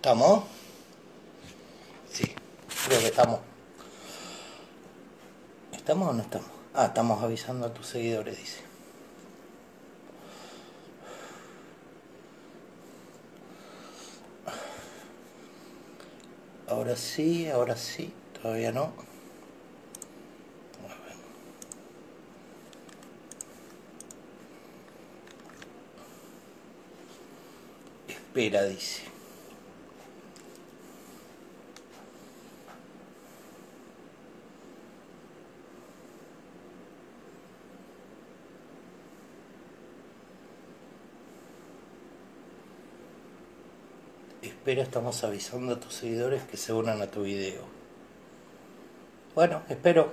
¿Estamos? Sí, creo que estamos. ¿Estamos o no estamos? Ah, estamos avisando a tus seguidores, dice. Ahora sí, ahora sí, todavía no. Espera, dice. Espera, estamos avisando a tus seguidores que se unan a tu video. Bueno, espero.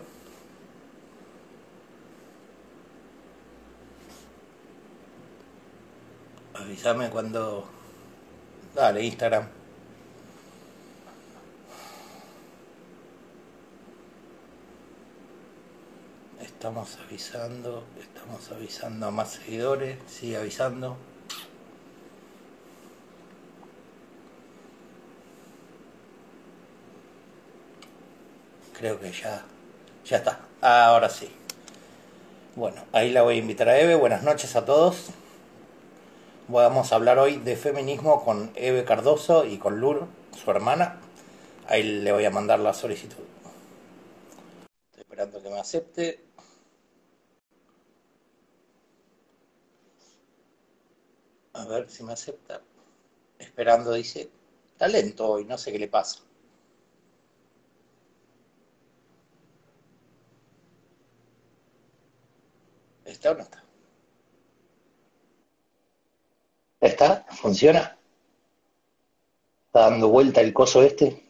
Avísame cuando... Dale, Instagram. Estamos avisando, estamos avisando a más seguidores, sigue avisando. Creo que ya, ya está. Ahora sí. Bueno, ahí la voy a invitar a Eve. Buenas noches a todos. Vamos a hablar hoy de feminismo con Eve Cardoso y con Lur, su hermana. Ahí le voy a mandar la solicitud. Estoy esperando que me acepte. A ver si me acepta. Esperando, dice. Está lento hoy, no sé qué le pasa. ¿Está o no está? ¿Está? ¿Funciona? ¿Está dando vuelta el coso este?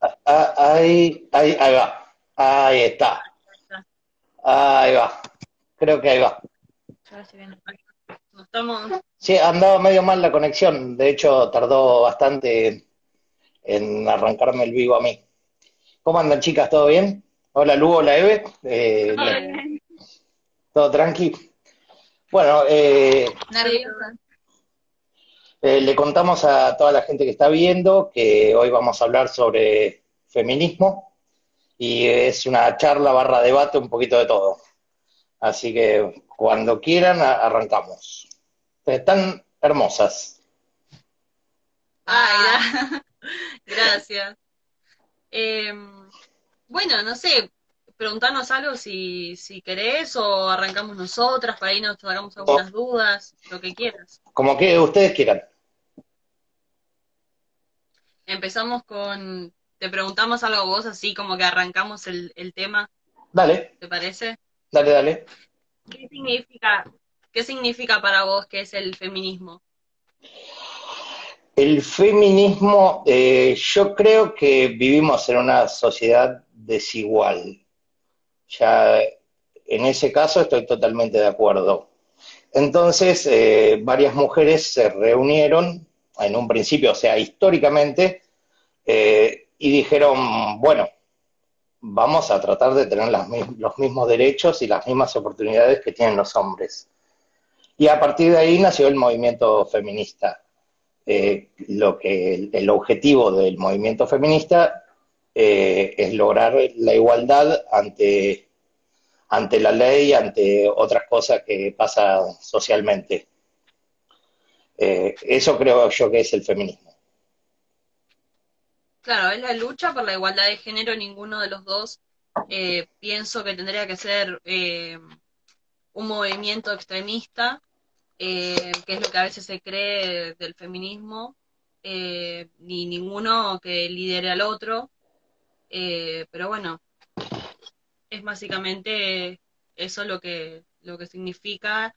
Ah, ahí, ahí, ahí va. Ahí está. Ahí va. Creo que ahí va. Sí, andaba medio mal la conexión. De hecho, tardó bastante en arrancarme el vivo a mí. ¿Cómo andan, chicas? ¿Todo bien? Hola, Lu, hola, Eve. Eh, ¿Todo tranqui? Bueno, eh. Eh, le contamos a toda la gente que está viendo que hoy vamos a hablar sobre feminismo y es una charla barra debate, un poquito de todo. Así que cuando quieran, arrancamos. Están hermosas. Ay, gra- gracias. Eh, bueno, no sé, preguntarnos algo si, si querés o arrancamos nosotras, para ahí nos algunas dudas, lo que quieras. Como que ustedes quieran. Empezamos con, te preguntamos algo vos, así como que arrancamos el, el tema, Dale, ¿te parece? dale, dale. ¿Qué significa, qué significa para vos que es el feminismo? El feminismo, eh, yo creo que vivimos en una sociedad desigual. Ya en ese caso estoy totalmente de acuerdo. Entonces, eh, varias mujeres se reunieron en un principio, o sea, históricamente, eh, y dijeron, bueno, vamos a tratar de tener los mismos derechos y las mismas oportunidades que tienen los hombres. Y a partir de ahí nació el movimiento feminista eh, lo que el, objetivo del movimiento feminista eh, es lograr la igualdad ante, ante la ley, ante otras cosas que pasan socialmente. Eh, eso creo yo que es el feminismo. Claro, es la lucha por la igualdad de género, ninguno de los dos pienso que tendría que ser un movimiento extremista, eh, que es lo que a veces se cree del feminismo, eh, ni ninguno que lidere al otro, eh, pero bueno, es básicamente eso lo que, lo que significa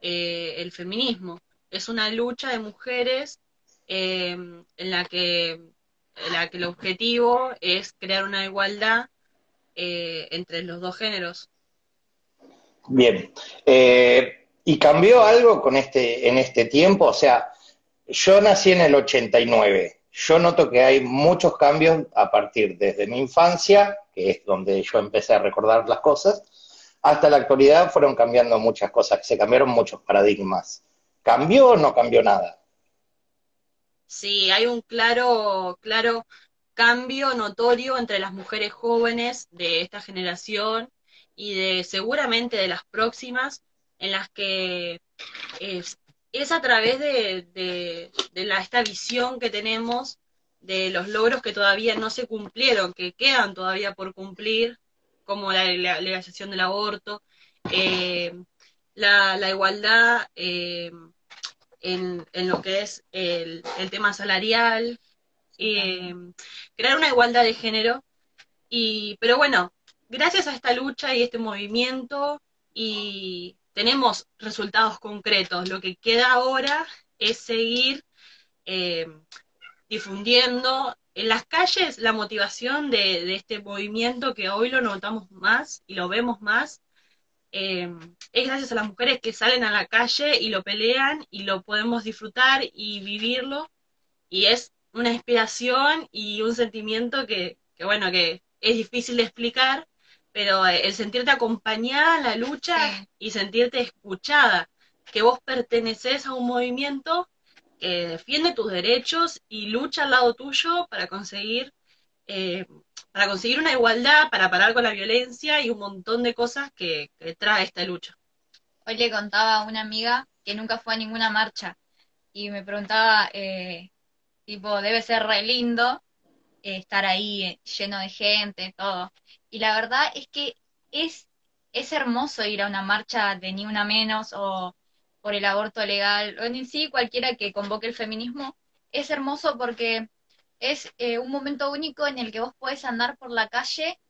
eh, el feminismo. Es una lucha de mujeres en la que, en la que el objetivo es crear una igualdad entre los dos géneros. Bien. Eh, ¿Y cambió algo con este, en este tiempo? O sea, yo nací en el 89. Yo noto que hay muchos cambios a partir desde mi infancia, que es donde yo empecé a recordar las cosas, hasta la actualidad fueron cambiando muchas cosas, se cambiaron muchos paradigmas. ¿Cambió o no cambió nada? Sí, hay un claro, claro cambio notorio entre las mujeres jóvenes de esta generación y de seguramente de las próximas, en las que es, a través de, la, esta visión que tenemos de los logros que todavía no se cumplieron, que quedan todavía por cumplir, como la, legalización del aborto, eh, la, igualdad eh, en, lo que es el, tema salarial, eh, crear una igualdad de género. Y, pero bueno, gracias a esta lucha y este movimiento y tenemos resultados concretos. Lo que queda ahora es seguir difundiendo en las calles la motivación de, este movimiento que hoy lo notamos más y lo vemos más. Eh, es gracias a las mujeres que salen a la calle y lo pelean y lo podemos disfrutar y vivirlo. Y es una inspiración y un sentimiento que, bueno, que es difícil de explicar, pero el sentirte acompañada en la lucha y sentirte escuchada, que vos perteneces a un movimiento que defiende tus derechos y lucha al lado tuyo para conseguir, eh, para conseguir una igualdad, para parar con la violencia y un montón de cosas que, trae esta lucha. Hoy le contaba a una amiga que nunca fue a ninguna marcha y me preguntaba, eh, tipo, debe ser re lindo eh, estar ahí lleno de gente, todo. Y la verdad es que es, es hermoso ir a una marcha de ni una menos o por el aborto legal, o en sí cualquiera que convoque el feminismo, es hermoso porque es eh, un momento único en el que vos podés andar por la calle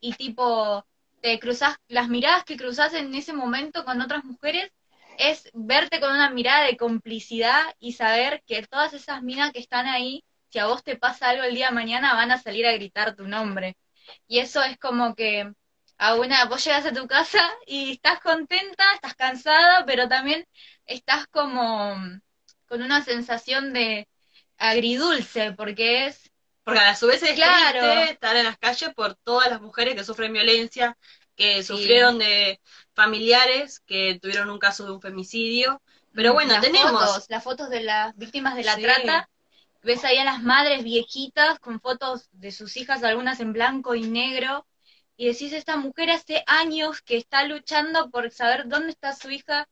y tipo te cruzás, las miradas que cruzás en ese momento con otras mujeres es verte con una mirada de complicidad y saber que todas esas minas que están ahí, si a vos te pasa algo el día de mañana, van a salir a gritar tu nombre. Y eso es como que a una, vos llegas a tu casa y estás contenta, estás cansada, pero también estás como con una sensación de agridulce, porque es... Porque a su vez es claro. estar en las calles por todas las mujeres que sufren violencia, que sufrieron de familiares, que tuvieron un caso de un femicidio. Pero bueno, tenemos... las fotos de las víctimas de la trata, ves ahí a las madres viejitas con fotos de sus hijas, algunas en blanco y negro, y decís, esta mujer hace años que está luchando por saber dónde está su hija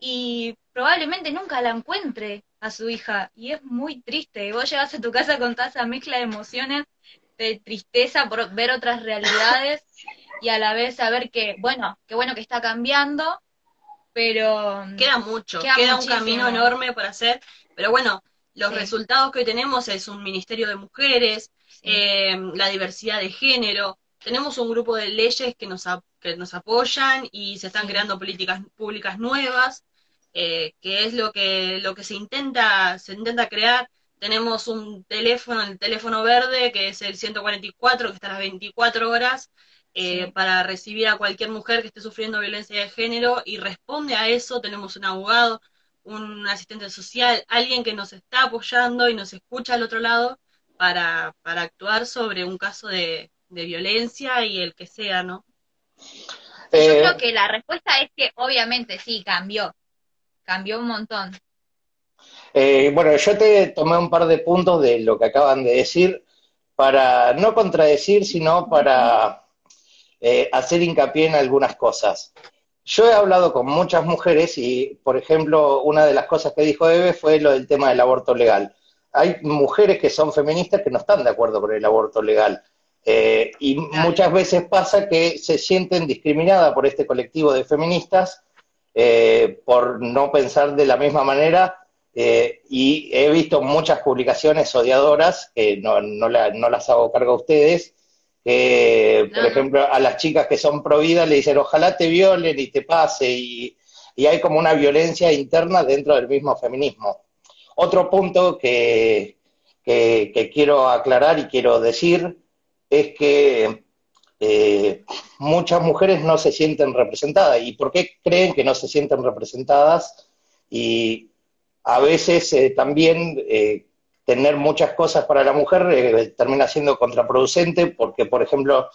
y probablemente nunca la encuentre a su hija. Y es muy triste. Y vos llegas a tu casa con toda esa mezcla de emociones, de tristeza por ver otras realidades y a la vez saber que, bueno, qué bueno que está cambiando, pero... Queda mucho, queda, un camino enorme por hacer, pero bueno, los resultados que hoy tenemos es un ministerio de mujeres, eh, la diversidad de género, tenemos un grupo de leyes que nos, que nos apoyan y se están creando políticas públicas nuevas, eh, que es lo que, lo que se intenta, se intenta crear. Tenemos un teléfono, el teléfono verde, que es el 144, que está a las 24 horas, eh, para recibir a cualquier mujer que esté sufriendo violencia de género y responde a eso. Tenemos un abogado, un asistente social, alguien que nos está apoyando y nos escucha al otro lado para, para actuar sobre un caso de, de violencia y el que sea, ¿no? Yo eh, creo que la respuesta es que obviamente sí, cambió, cambió un montón. Eh, bueno, yo te tomé un par de puntos de lo que acaban de decir para no contradecir, sino para eh, hacer hincapié en algunas cosas. Yo he hablado con muchas mujeres y, por ejemplo, una de las cosas que dijo Eve fue lo del tema del aborto legal. Hay mujeres que son feministas que no están de acuerdo con el aborto legal. Eh, y muchas veces pasa que se sienten discriminadas por este colectivo de feministas eh, por no pensar de la misma manera eh, y he visto muchas publicaciones odiadoras, que no, no, las hago cargo a ustedes, que por ejemplo a las chicas que son prohibidas le dicen ojalá te violen y te pase y, hay como una violencia interna dentro del mismo feminismo. Otro punto que, que quiero aclarar y quiero decir es que eh, muchas mujeres no se sienten representadas. ¿Y por qué creen que no se sienten representadas? Y a veces eh, también eh, tener muchas cosas para la mujer termina siendo contraproducente porque, por ejemplo,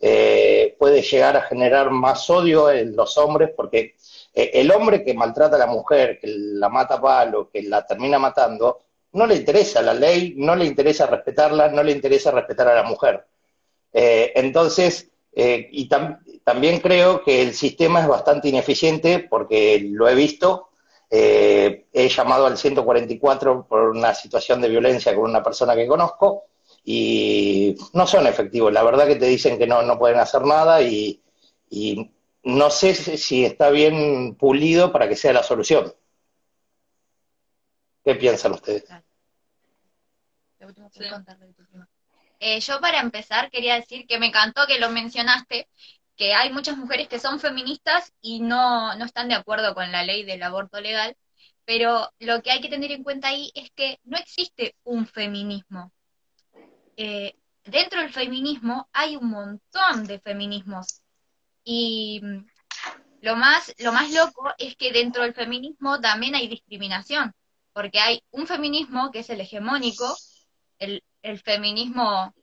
eh, puede llegar a generar más odio en los hombres, porque eh, el hombre que maltrata a la mujer, que la mata a palo, que la termina matando, no le interesa la ley, no le interesa respetarla, no le interesa respetar a la mujer. Eh, entonces, y también creo que el sistema es bastante ineficiente porque lo he visto, he llamado al 144 por una situación de violencia con una persona que conozco, y no son efectivos. La verdad que te dicen que no, no pueden hacer nada y, no sé si está bien pulido para que sea la solución. ¿Qué piensan ustedes? Eh, yo para empezar quería decir que me encantó que lo mencionaste, que hay muchas mujeres que son feministas y no, no están de acuerdo con la ley del aborto legal, pero lo que hay que tener en cuenta ahí es que no existe un feminismo. Eh, dentro del feminismo hay un montón de feminismos. Y mm, lo más, lo más loco es que dentro del feminismo también hay discriminación, porque hay un feminismo que es el hegemónico, el, feminismo,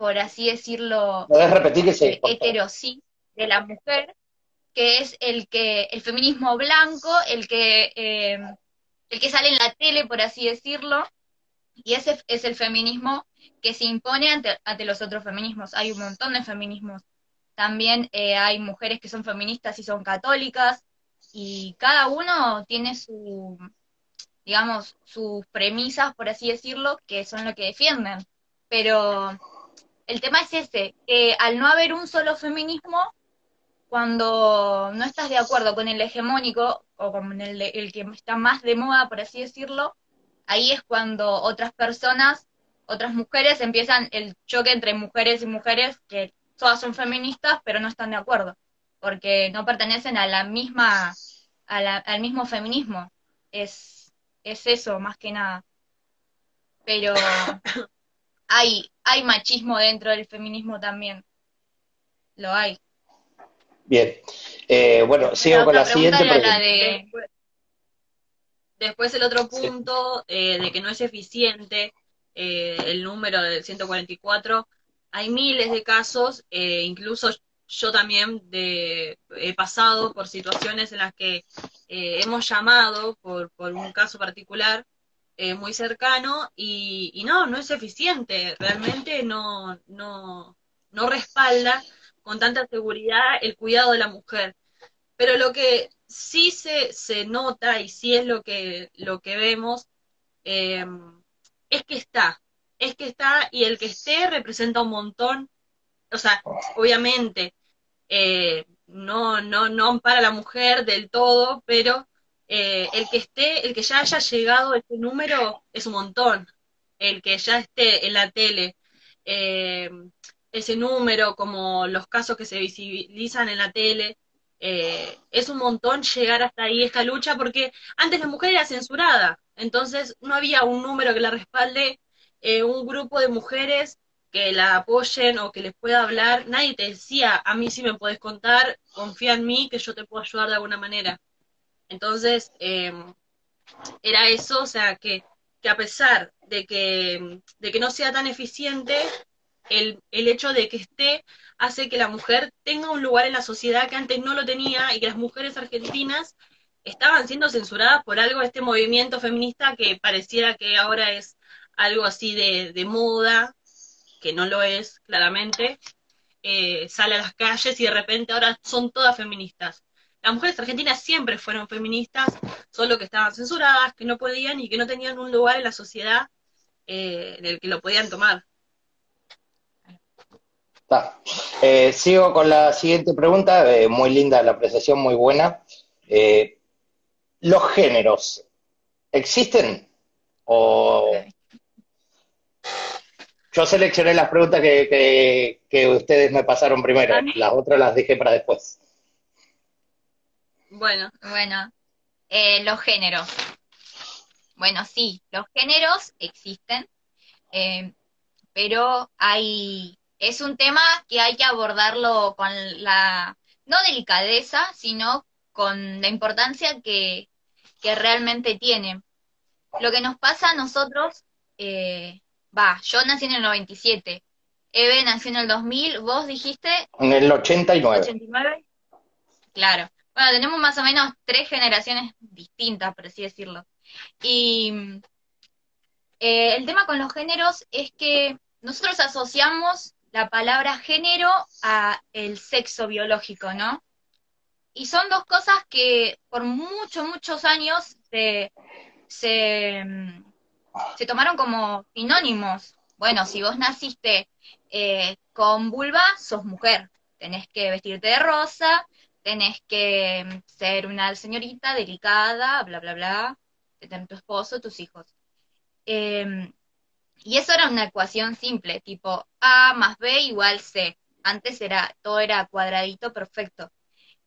por así decirlo, repetir que heterosí de la mujer, que es el que, el feminismo blanco, el que, eh, el que sale en la tele, por así decirlo, y ese es el feminismo que se impone ante, los otros feminismos. Hay un montón de feminismos. También eh, hay mujeres que son feministas y son católicas, y cada uno tiene su, digamos, sus premisas, por así decirlo, que son lo que defienden. Pero el tema es ese, que al no haber un solo feminismo, cuando no estás de acuerdo con el hegemónico o con el, que está más de moda, por así decirlo, ahí es cuando otras personas, otras mujeres empiezan el choque entre mujeres y mujeres que todas son feministas pero no están de acuerdo, porque no pertenecen a la misma, al mismo feminismo. Es, es eso más que nada. Pero hay, hay machismo dentro del feminismo también. Lo hay. Bien. Eh, bueno, sigo con la siguiente pregunta. Después el otro punto eh, de que no es eficiente eh, el número del 144. Hay miles de casos, eh, incluso yo también de, he pasado por situaciones en las que hemos llamado por, por, un caso particular muy cercano y, no, no es eficiente, realmente no, no, no respalda con tanta seguridad el cuidado de la mujer. Pero lo que sí se, se nota y sí es lo que, lo que vemos, eh, es que está, es que está y el que esté representa un montón, o sea, obviamente eh, no, no, no para la mujer del todo, pero eh, el que esté, el que ya haya llegado a este número es un montón, el que ya esté en la tele, ese número, como los casos que se visibilizan en la tele, eh, es un montón llegar hasta ahí esta lucha, porque antes la mujer era censurada, entonces no había un número que la respalde, eh, un grupo de mujeres que la apoyen o que les pueda hablar, nadie te decía, a mí sí me puedes contar, confía en mí, que yo te puedo ayudar de alguna manera. Entonces, em, era eso, o sea, que, que a pesar de que, de que no sea tan eficiente, el, el hecho de que esté hace que la mujer tenga un lugar en la sociedad que antes no lo tenía y que las mujeres argentinas estaban siendo censuradas por algo este movimiento feminista que pareciera que ahora es algo así de, de moda, que no lo es claramente, eh, sale a las calles y de repente ahora son todas feministas. Las mujeres argentinas siempre fueron feministas, solo que estaban censuradas, que no podían y que no tenían un lugar en la sociedad eh, en el que lo podían tomar. Eh, sigo con la siguiente pregunta, eh, muy linda la apreciación, muy buena. Eh, ¿Los géneros existen? O... Yo seleccioné las preguntas que, ustedes me pasaron primero, las otras las dejé para después. Bueno, bueno, los géneros. Bueno, sí, los géneros existen, pero hay es un tema que hay que abordarlo con la, no delicadeza, sino con la importancia que, realmente tiene. Lo que nos pasa a nosotros, eh, va, yo nací en el 97, Eve nació en el 2000, vos dijiste En el 89. 89. Claro. Bueno, tenemos más o menos tres generaciones distintas, por así decirlo. Y eh, el tema con los géneros es que nosotros asociamos la palabra género a el sexo biológico, ¿no? Y son dos cosas que por muchos, muchos años se, se, mm, se tomaron como sinónimos. Bueno, si vos naciste eh, con vulva, sos mujer. Tenés que vestirte de rosa, tenés que mm, ser una señorita delicada, bla, bla, bla, tener tu esposo, tus hijos. Em, y eso era una ecuación simple, tipo A más B igual C. Antes era, todo era cuadradito perfecto.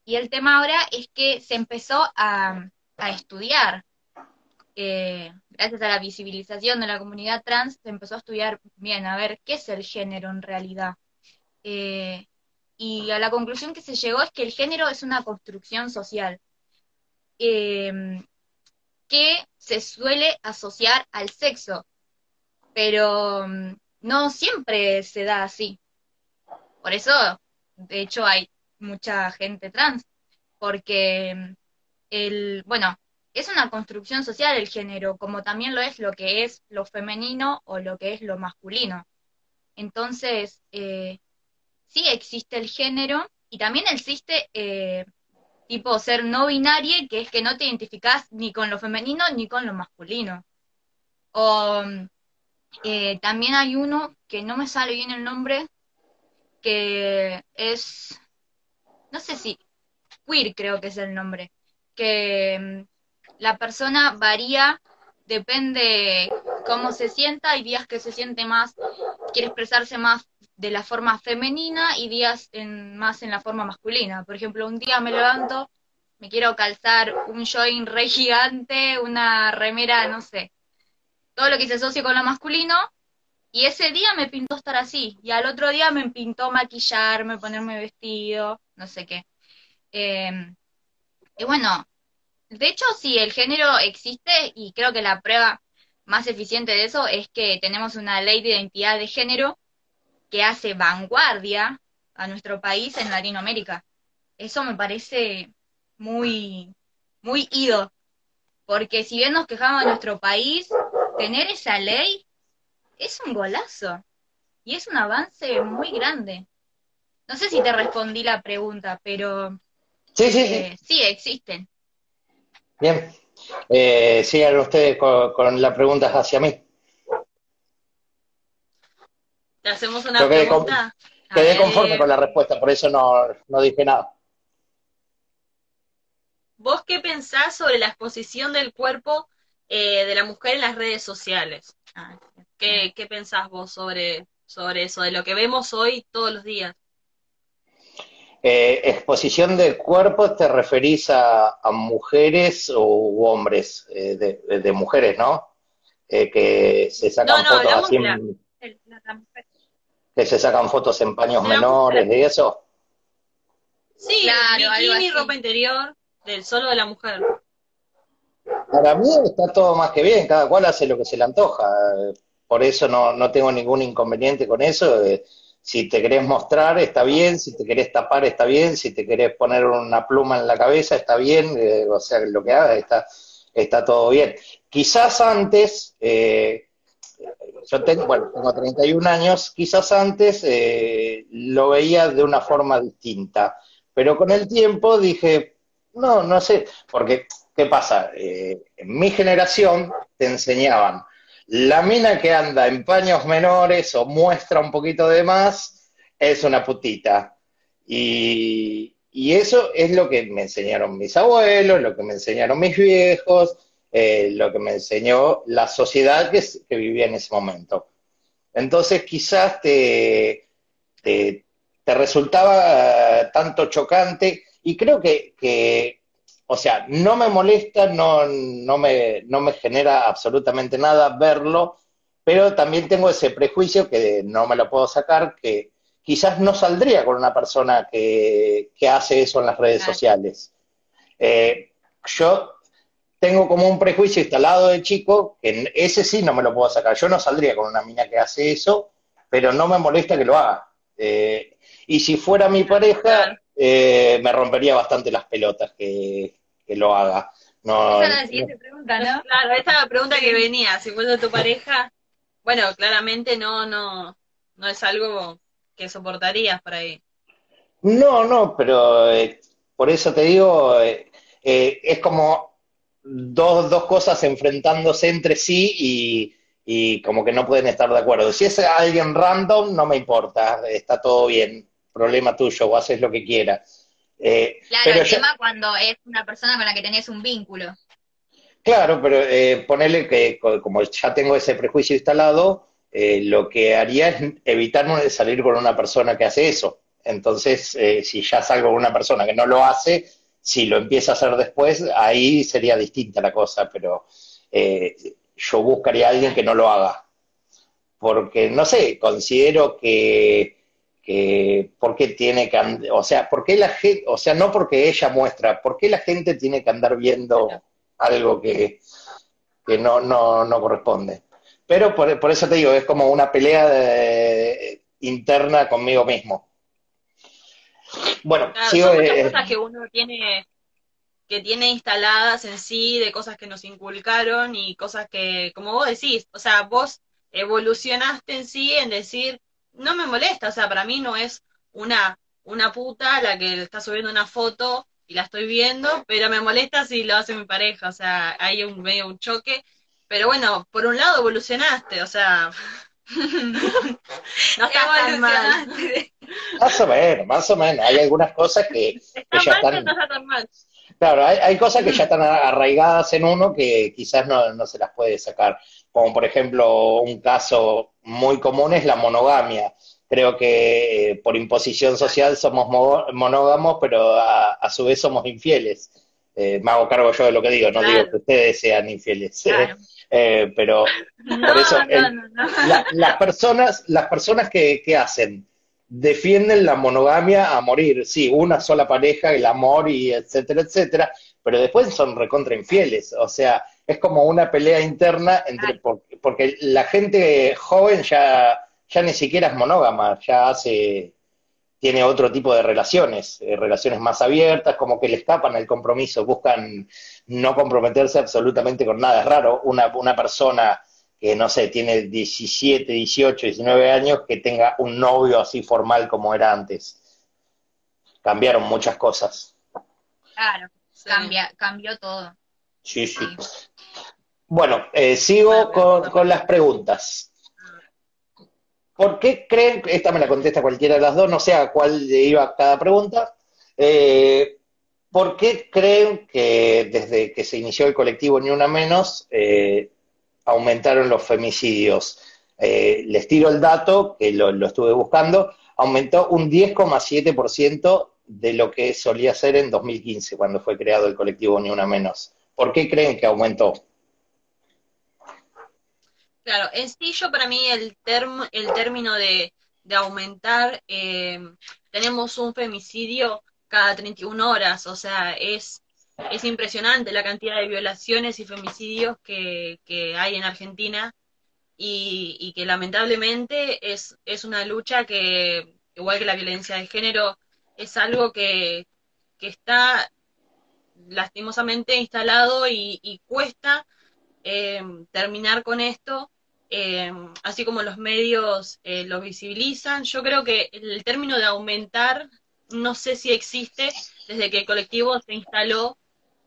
Y el tema ahora es que se empezó a, a estudiar. eh, gracias a la visibilización de la comunidad trans, se empezó a estudiar bien, a ver qué es el género en realidad. Eh, y a la conclusión que se llegó es que el género es una construcción social eh, que se suele asociar al sexo, pero mm, no siempre se da así. Por eso, de hecho, hay mucha gente trans, porque mm, el, bueno, es una construcción social el género, como también lo es lo que es lo femenino o lo que es lo masculino. Entonces, eh, sí existe el género y también existe eh, tipo ser no binario, que es que no te identificás ni con lo femenino ni con lo masculino. O eh, también hay uno que no me sale bien el nombre, que es, no sé si, queer creo que es el nombre, que mm, la persona varía, depende cómo se sienta, hay días que se siente más, quiere expresarse más de la forma femenina y días en, más en la forma masculina. Por ejemplo, un día me levanto, me quiero calzar un join re gigante, una remera, no sé, todo lo que se asocia con lo masculino, y ese día me pintó estar así, y al otro día me pintó maquillarme, ponerme vestido, no sé qué. Eh, y bueno, de hecho, sí, el género existe y creo que la prueba más eficiente de eso es que tenemos una ley de identidad de género que hace vanguardia a nuestro país en Latinoamérica. Eso me parece muy, muy ido, porque si bien nos quejamos de nuestro país, tener esa ley es un golazo y es un avance muy grande. No sé si te respondí la pregunta, pero Sí, sí, sí. eh, sí existen. Bien. Eh, sigan ustedes con, con las preguntas hacia mí. Te hacemos una Yo quedé con- pregunta. Quedé conforme con la respuesta, por eso no, no dije nada. ¿Vos qué pensás sobre la exposición del cuerpo eh, de la mujer en las redes sociales? ah, ¿Qué, qué pensás vos sobre, sobre eso, de lo que vemos hoy todos los días? Eh, exposición de cuerpos, te referís a, a mujeres u hombres, eh, de, de mujeres, ¿no? Eh, que se sacan No, no, fotos así, la- la- la mujer. Que se sacan fotos en paños menores, de eso. Sí, Claro, bikini, ropa interior, del solo de la mujer. Para mí está todo más que bien, cada cual hace lo que se le antoja. Por eso no, no tengo ningún inconveniente con eso. eh, Si te querés mostrar, está bien. Si te querés tapar, está bien. Si te querés poner una pluma en la cabeza, está bien. eh, o sea, lo que hagas está, está todo bien. Quizás antes, eh, yo tengo, bueno, tengo 31 años, quizás antes eh, lo veía de una forma distinta. Pero con el tiempo dije, no, no sé, porque ¿Qué pasa? Eh, en mi generación te enseñaban la mina que anda en paños menores o muestra un poquito de más es una putita. Y, y eso es lo que me enseñaron mis abuelos, lo que me enseñaron mis viejos, eh, lo que me enseñó la sociedad que, vivía en ese momento. Entonces quizás te, te, te resultaba eh, tanto chocante y creo que, que o sea, no me molesta, no, no me, no me genera absolutamente nada verlo, pero también tengo ese prejuicio que no me lo puedo sacar, que quizás no saldría con una persona que, que hace eso en las redes Claro. sociales. Eh, yo tengo como un prejuicio instalado de chico, que ese sí no me lo puedo sacar. Yo no saldría con una mina que hace eso, pero no me molesta que lo haga. Eh, y si fuera mi pareja, eh, me rompería bastante las pelotas que, lo haga. No, esa es la siguiente pregunta, ¿no? Claro, esa es la pregunta que venía. Si fuera tu pareja, bueno, claramente no, no, no es algo que soportarías por ahí. No, no, pero eh, por eso te digo, es como dos, dos cosas enfrentándose entre sí y, y, como que no pueden estar de acuerdo. Si es alguien random, no me importa, está todo bien, problema tuyo, o haces lo que quieras. claro, el tema cuando es una persona con la que tenés un vínculo. Claro, pero eh, ponerle que como ya tengo ese prejuicio instalado, lo que haría es evitarme salir con una persona que hace eso. Entonces, eh, si ya salgo con una persona que no lo hace, si lo empieza a hacer después, ahí sería distinta la cosa, pero eh, yo buscaría a alguien que no lo haga. Porque, no sé, considero que, que porque tiene que, o sea, porque la gente, o sea, no porque ella muestra, ¿por qué la gente tiene que andar viendo algo que, que no, no, no corresponde? Pero por, por, eso te digo, es como una pelea de, interna conmigo mismo. Bueno, son muchas cosas que uno tiene que tiene instaladas en sí, de cosas que nos inculcaron y cosas que, como vos decís, o sea, vos evolucionaste en sí en decir, no me molesta, o sea, para mí no es una, una puta la que está subiendo una foto y la estoy viendo, pero me molesta si lo hace mi pareja, o sea, hay un medio un choque, pero bueno, por un lado evolucionaste, o sea, no está tan mal. Más o menos, más o menos. Hay algunas cosas que, ya están. Claro, hay, cosas que ya están arraigadas en uno que quizás no, se las puede sacar. Como por ejemplo, un caso muy común es la monogamia. Creo que eh, por imposición social somos monógamos, pero a, su vez somos infieles. Eh, me hago cargo yo de lo que digo, no digo que ustedes sean infieles. Eh, pero por eso las personas, las personas que, hacen defienden la monogamia a morir, sí, una sola pareja, el amor y etcétera, etcétera, pero después son recontra infieles, o sea, es como una pelea interna entre porque, la gente joven ya ya ni siquiera es monógama, ya hace tiene otro tipo de relaciones, eh, relaciones más abiertas, como que le escapan al compromiso, buscan no comprometerse absolutamente con nada. Es raro una, una persona que, no sé, tiene 17, 18, 19 años, que tenga un novio así formal como era antes. Cambiaron muchas cosas. Claro, cambia, cambió todo. Sí, sí. Bueno, eh, sigo con, con las preguntas. ¿Por qué creen, esta me la contesta cualquiera de las dos, no sé a cuál iba cada pregunta, eh, ¿por qué creen que desde que se inició el colectivo Ni Una Menos eh, aumentaron los femicidios? Eh, les tiro el dato, que lo, lo estuve buscando, aumentó un 10,7% de lo que solía ser en 2015, cuando fue creado el colectivo Ni Una Menos. ¿Por qué creen que aumentó? Claro, en sí yo para mí el, term, el término de, aumentar, eh, tenemos un femicidio cada 31 horas, o sea, es, es impresionante la cantidad de violaciones y femicidios que, que hay en Argentina y, y, que lamentablemente es, es una lucha que, igual que la violencia de género, es algo que, que está lastimosamente instalado y, y cuesta eh, terminar con esto eh, así como los medios eh, lo visibilizan. Yo creo que el término de aumentar no sé si existe desde que el colectivo se instaló,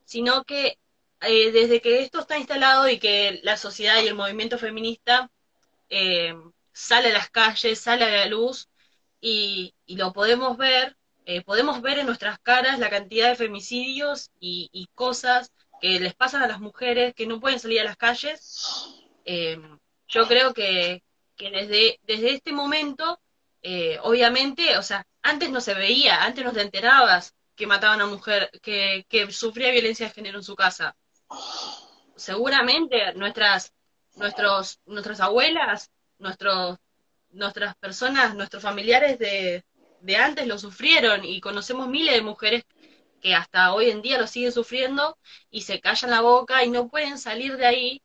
sino que eh, desde que esto está instalado y que la sociedad y el movimiento feminista sale a las calles, sale a la luz y, lo podemos ver, podemos ver en nuestras caras la cantidad de femicidios y, y, cosas que les pasan a las mujeres que no pueden salir a las calles. Yo creo que, que desde, desde este momento, eh, obviamente, o sea, antes no se veía, antes no te enterabas que mataban a una mujer, que, que sufría violencia de género en su casa. Seguramente nuestras, nuestros, nuestras abuelas, nuestros, nuestras personas, nuestros familiares de, de antes lo sufrieron y conocemos miles de mujeres que hasta hoy en día lo siguen sufriendo y se callan la boca y no pueden salir de ahí,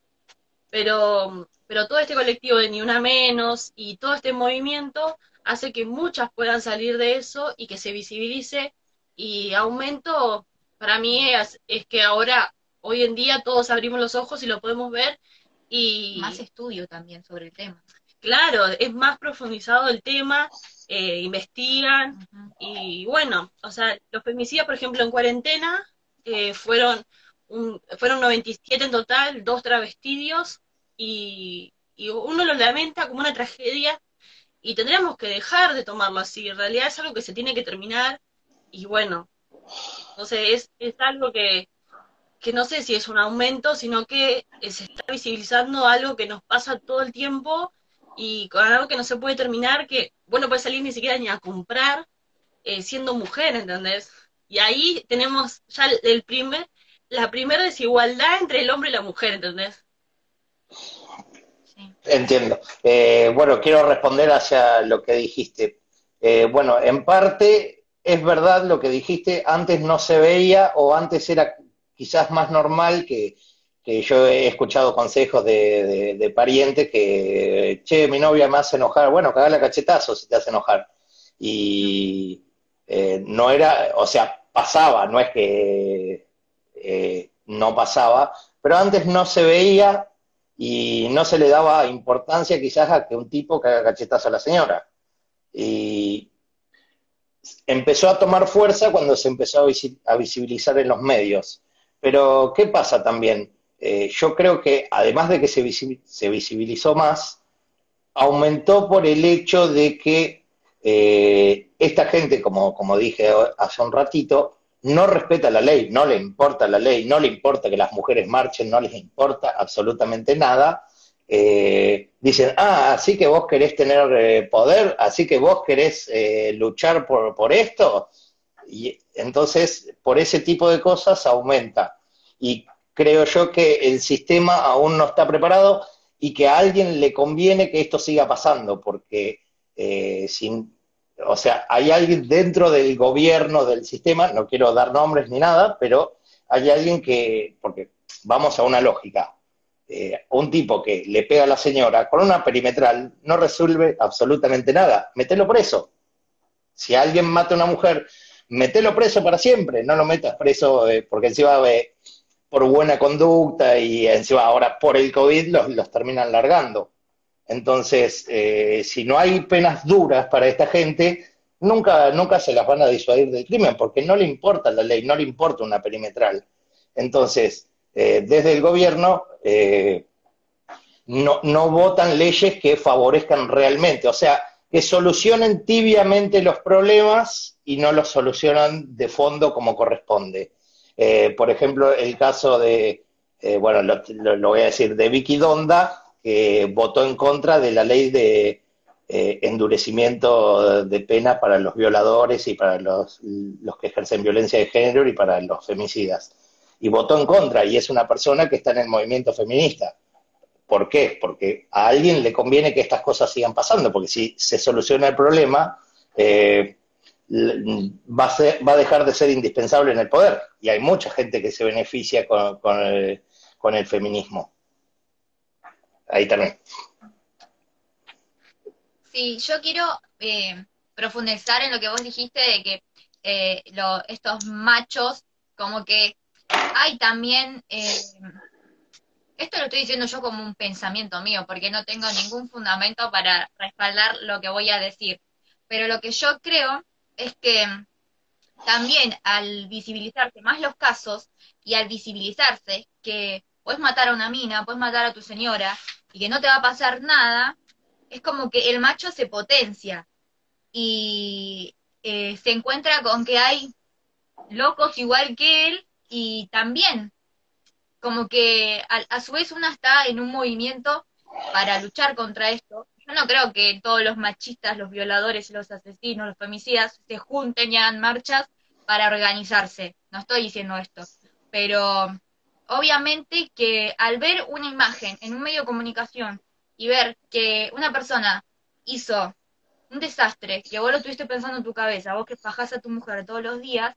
pero pero todo este colectivo de Ni Una Menos y todo este movimiento hace que muchas puedan salir de eso y que se visibilice y aumento para mí es, es que ahora, hoy en día, todos abrimos los ojos y lo podemos ver y... Más estudio también sobre el tema. Claro, es más profundizado el tema, eh, investigan y bueno, o sea, los femicidios, por ejemplo, en cuarentena eh, fueron, un, fueron 97 en total, dos travestidios y, y uno lo lamenta como una tragedia y tendríamos que dejar de tomarlo así, en realidad es algo que se tiene que terminar y bueno, entonces es, es algo que, que no sé si es un aumento, sino que se está visibilizando algo que nos pasa todo el tiempo y con algo que no se puede terminar, que bueno, puede salir ni siquiera ni a comprar eh, siendo mujer, ¿entendés? Y ahí tenemos ya el primer, la primera desigualdad entre el hombre y la mujer, ¿entendés? Entiendo. Eh, bueno, quiero responder hacia lo que dijiste. Eh, bueno, en parte es verdad lo que dijiste, antes no se veía o antes era quizás más normal que, yo he escuchado consejos de, parientes que, che, mi novia me hace enojar, bueno, cagale a cachetazo si te hace enojar. Y eh, no era, o sea, pasaba, no es que no pasaba, pero antes no se veía y no se le daba importancia quizás a que un tipo que haga cachetazo a la señora. Y empezó a tomar fuerza cuando se empezó a, visibilizar en los medios. Pero, ¿qué pasa también? Eh, yo creo que además de que se, visibilizó más, aumentó por el hecho de que eh, esta gente, como, como dije hace un ratito, no respeta la ley, no le importa la ley, no le importa que las mujeres marchen, no les importa absolutamente nada. Eh, dicen, ah, así que vos querés tener eh, poder, así que vos querés eh, luchar por, por esto. Y entonces, por ese tipo de cosas aumenta. Y creo yo que el sistema aún no está preparado y que a alguien le conviene que esto siga pasando, porque sin, o sea, hay alguien dentro del gobierno, del sistema, no quiero dar nombres ni nada, pero hay alguien que, porque vamos a una lógica, eh, un tipo que le pega a la señora con una perimetral no resuelve absolutamente nada, metelo preso. Si alguien mata a una mujer, metelo preso para siempre, no lo metas preso eh, porque encima eh, por buena conducta y encima ahora por el COVID los, los terminan largando. Entonces, eh, si no hay penas duras para esta gente, nunca, nunca se las van a disuadir del crimen, porque no le importa la ley, no le importa una perimetral. Entonces, eh, desde el gobierno eh, no, no votan leyes que favorezcan realmente, o sea, que solucionen tibiamente los problemas y no los solucionan de fondo como corresponde. por ejemplo, el caso de, bueno, lo, voy a decir, de Vicky Donda, que votó en contra de la ley de eh, endurecimiento de pena para los violadores y para los, los que ejercen violencia de género y para los femicidas. Y votó en contra y es una persona que está en el movimiento feminista. ¿Por qué? Porque a alguien le conviene que estas cosas sigan pasando, porque si se soluciona el problema, eh, va, a va, a dejar de ser indispensable en el poder. Y hay mucha gente que se beneficia con el feminismo ahí también. Sí, yo quiero eh, profundizar en lo que vos dijiste de que eh, estos machos, como que hay también, eh, esto lo estoy diciendo yo como un pensamiento mío, porque no tengo ningún fundamento para respaldar lo que voy a decir, pero lo que yo creo es que también al visibilizarse más los casos y al visibilizarse que puedes matar a una mina, puedes matar a tu señora, y que no te va a pasar nada, es como que el macho se potencia y eh, se encuentra con que hay locos igual que él y también como que a, su vez una está en un movimiento para luchar contra esto. Yo no creo que todos los machistas, los violadores, los asesinos, los femicidas se junten y hagan marchas para organizarse. No estoy diciendo esto. Pero obviamente que al ver una imagen en un medio de comunicación y ver que una persona hizo un desastre, que vos lo estuviste pensando en tu cabeza, vos que fajás a tu mujer todos los días,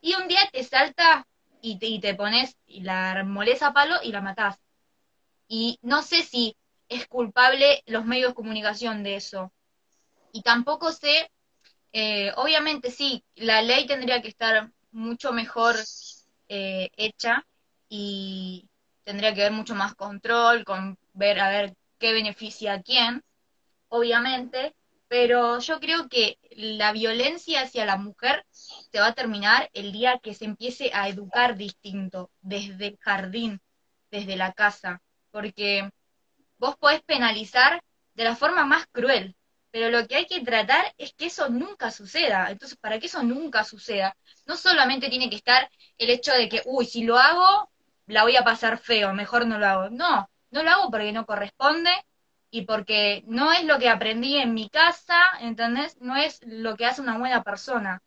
y un día te salta y te, y te pones y la molesa a palo y la matás. Y no sé si es culpable los medios de comunicación de eso. Y tampoco sé, eh, obviamente sí, la ley tendría que estar mucho mejor eh, hecha y tendría que haber mucho más control, con ver a ver qué beneficia a quién, obviamente, pero yo creo que la violencia hacia la mujer se va a terminar el día que se empiece a educar distinto, desde el jardín, desde la casa, porque vos podés penalizar de la forma más cruel, pero lo que hay que tratar es que eso nunca suceda. Entonces, para que eso nunca suceda, no solamente tiene que estar el hecho de que, uy, si lo hago, la voy a pasar feo, mejor no lo hago. No, no lo hago porque no corresponde y porque no es lo que aprendí en mi casa, ¿entendés? No es lo que hace una buena persona.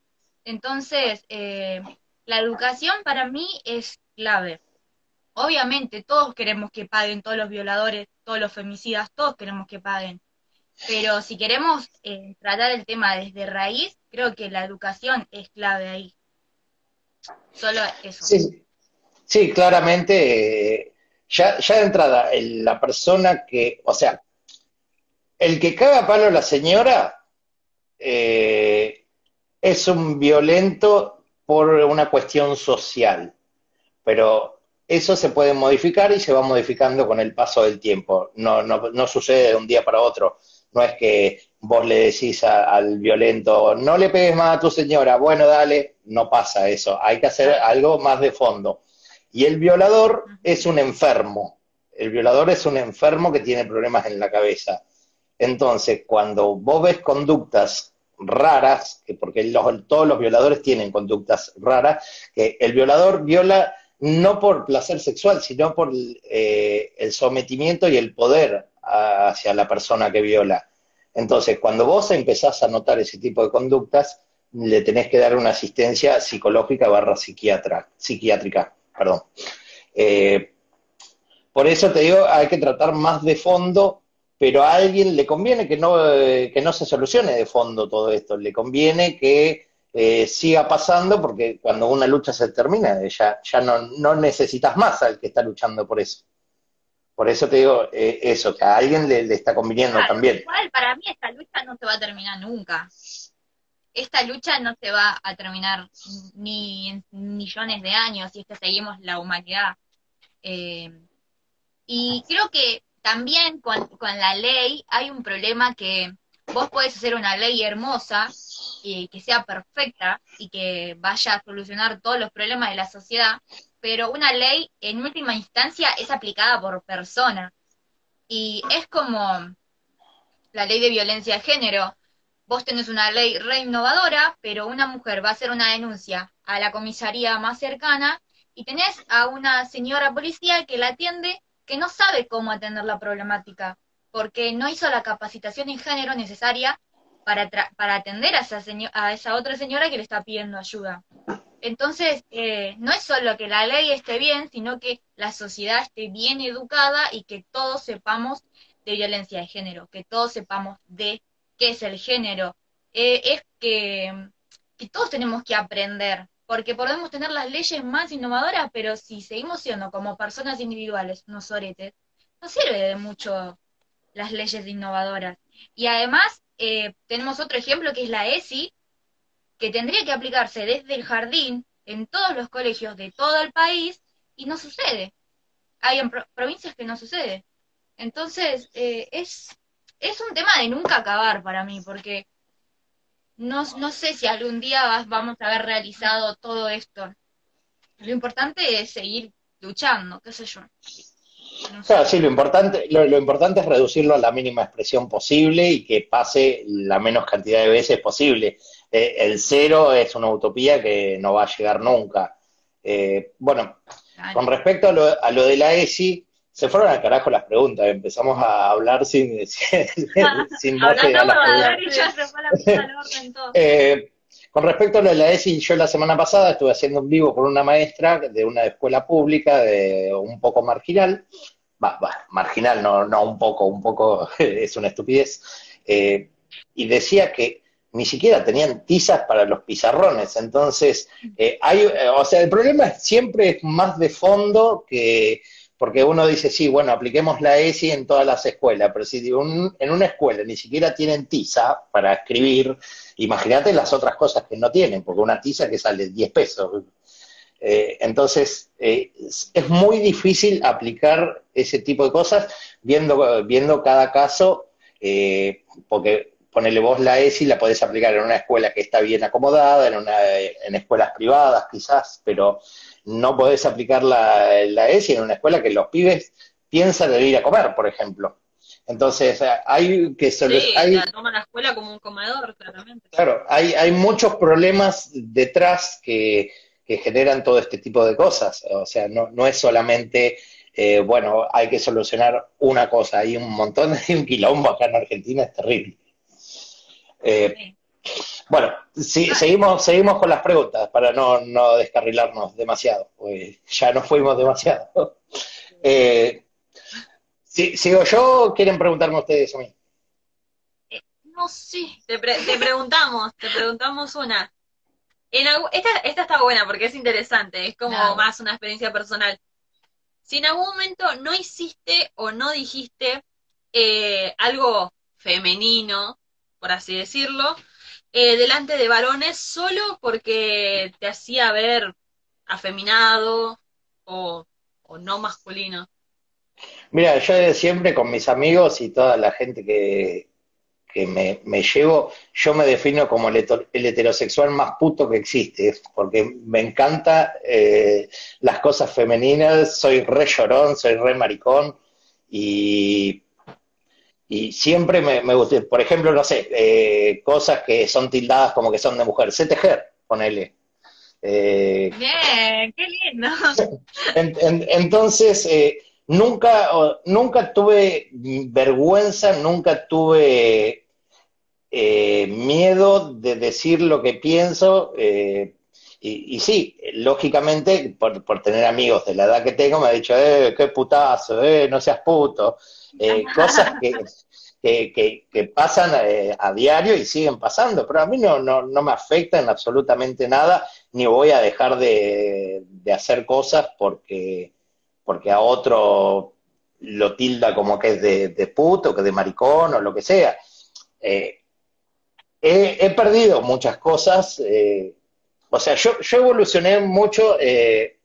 Entonces, eh, la educación para mí es clave. Obviamente, todos queremos que paguen todos los violadores, todos los femicidas, todos queremos que paguen. Pero si queremos eh, tratar el tema desde raíz, creo que la educación es clave ahí. Solo eso. Sí, sí claramente, eh, ya, ya de entrada, la persona que, o sea, el que caga palo a la señora eh, es un violento por una cuestión social, pero eso se puede modificar y se va modificando con el paso del tiempo. No, no, no sucede de un día para otro. No es que vos le decís al violento, no le pegues más a tu señora, bueno, dale, no pasa eso. Hay que hacer algo más de fondo. Y el violador es un enfermo. El violador es un enfermo que tiene problemas en la cabeza. Entonces, cuando vos ves conductas raras, que porque todos los violadores tienen conductas raras, que el violador viola no por placer sexual, sino por eh, el sometimiento y el poder hacia la persona que viola. Entonces, cuando vos empezás a notar ese tipo de conductas, le tenés que dar una asistencia psicológica barra psiquiatra, psiquiátrica. Perdón. Eh, por eso te digo, hay que tratar más de fondo pero a alguien le conviene que no, eh, que no se solucione de fondo todo esto, le conviene que eh, siga pasando porque cuando una lucha se termina, ya, ya no, no, necesitas más al que está luchando por eso. Por eso te digo eh, eso, que a alguien le, está conviniendo también. Igual, para mí esta lucha no se va a terminar nunca. Esta lucha no se va a terminar ni en millones de años si es que seguimos la humanidad. y creo que también con, la ley hay un problema que vos podés hacer una ley hermosa y que sea perfecta y que vaya a solucionar todos los problemas de la sociedad, pero una ley en última instancia es aplicada por persona. Y es como la ley de violencia de género. Vos tenés una ley re innovadora, pero una mujer va a hacer una denuncia a la comisaría más cercana y tenés a una señora policía que la atiende que no sabe cómo atender la problemática, porque no hizo la capacitación en género necesaria para, para atender a esa, a esa otra señora que le está pidiendo ayuda. Entonces, eh, no es solo que la ley esté bien, sino que la sociedad esté bien educada y que todos sepamos de violencia de género, que todos sepamos de qué es el género. Eh, es que, todos tenemos que aprender, porque podemos tener las leyes más innovadoras, pero si seguimos siendo como personas individuales unos soretes, no sirve de mucho las leyes innovadoras. Y además eh, tenemos otro ejemplo que es la ESI, que tendría que aplicarse desde el jardín en todos los colegios de todo el país y no sucede. Hay provincias que no sucede. Entonces, eh, es, es un tema de nunca acabar para mí, porque no, no sé si algún día vamos a haber realizado todo esto. Lo importante es seguir luchando, qué sé yo. claro, sí, lo importante, lo, importante es reducirlo a la mínima expresión posible y que pase la menos cantidad de veces posible. Eh, el cero es una utopía que no va a llegar nunca. Eh, bueno, con respecto a lo, a lo de la ESI, se fueron al carajo las preguntas, empezamos a hablar sin, sin, sin a eh, con respecto a lo de la ESI, yo la semana pasada estuve haciendo un vivo con una maestra de una escuela pública de un poco marginal, va, marginal, no, no un poco, un poco es una estupidez, eh, y decía que ni siquiera tenían tizas para los pizarrones, entonces, eh, hay, o sea, el problema siempre es más de fondo que porque uno dice, sí, bueno, apliquemos la ESI en todas las escuelas, pero si en una escuela ni siquiera tienen tiza para escribir, imagínate las otras cosas que no tienen, porque una tiza que sale 10 pesos. Eh, entonces, eh, es muy difícil aplicar ese tipo de cosas viendo, viendo cada caso, eh, porque ponele vos la ESI, la podés aplicar en una escuela que está bien acomodada, en, una, en escuelas privadas quizás, pero no podés aplicar la, la ESI en una escuela que los pibes piensan de ir a comer, por ejemplo. Entonces, hay que solucionar. Sí, la toma la escuela como un comedor, claramente. Claro, hay, hay muchos problemas detrás que, que generan todo este tipo de cosas. O sea, no, no es solamente, eh, bueno, hay que solucionar una cosa, hay un montón de un quilombo acá en Argentina, es terrible. Eh, bueno, seguimos, seguimos con las preguntas para no, no descarrilarnos demasiado, pues ya nos fuimos demasiado. Eh, ¿Sigo yo quieren preguntarme ustedes a mí? No, sí, te, te preguntamos, te preguntamos una. En esta, esta está buena porque es interesante, es como más una experiencia personal. Si en algún momento no hiciste o no dijiste eh, algo femenino, por así decirlo, eh, delante de varones solo porque te hacía ver afeminado o, no masculino? Mira, yo siempre con mis amigos y toda la gente que, me, llevo, yo me defino como el, heterosexual más puto que existe, porque me encanta eh, las cosas femeninas, soy re llorón, soy re maricón, y y siempre me, me gusta, por ejemplo, no sé, eh, cosas que son tildadas como que son de mujer. Sé tejer, ponele. Eh, Bien, qué lindo. entonces, eh, nunca, nunca tuve vergüenza, nunca tuve miedo de decir lo que pienso. Y, y, sí, lógicamente, por, por, tener amigos de la edad que tengo, me ha dicho, eh, qué putazo, eh, no seas puto. Eh, cosas que, que, pasan eh, a diario y siguen pasando, pero a mí no, no, no me afecta en absolutamente nada, ni voy a dejar de, hacer cosas porque, porque a otro lo tilda como que es de, de puto, que de maricón o lo que sea. Eh, he, perdido muchas cosas, o sea, yo, yo evolucioné mucho en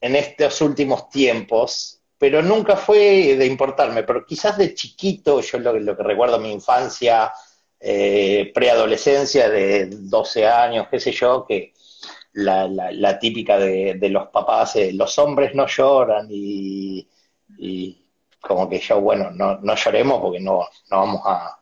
estos últimos tiempos pero nunca fue de importarme, pero quizás de chiquito, yo lo, lo que recuerdo mi infancia, eh, preadolescencia de 12 años, qué sé yo, que la, la, típica de, los papás, eh, los hombres no lloran y, como que yo, bueno, no, no lloremos porque no, no vamos a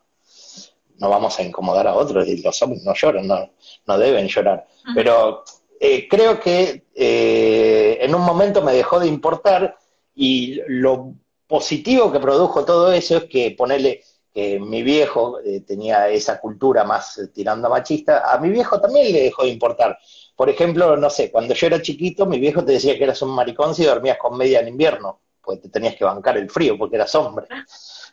no vamos a incomodar a otros y los hombres no lloran, no, no deben llorar. Pero eh, creo que eh, en un momento me dejó de importar y lo positivo que produjo todo eso es que ponerle que mi viejo eh, tenía esa cultura más eh, tirando a machista, a mi viejo también le dejó de importar. Por ejemplo, no sé, cuando yo era chiquito, mi viejo te decía que eras un maricón si dormías con media en invierno, pues te tenías que bancar el frío porque eras hombre.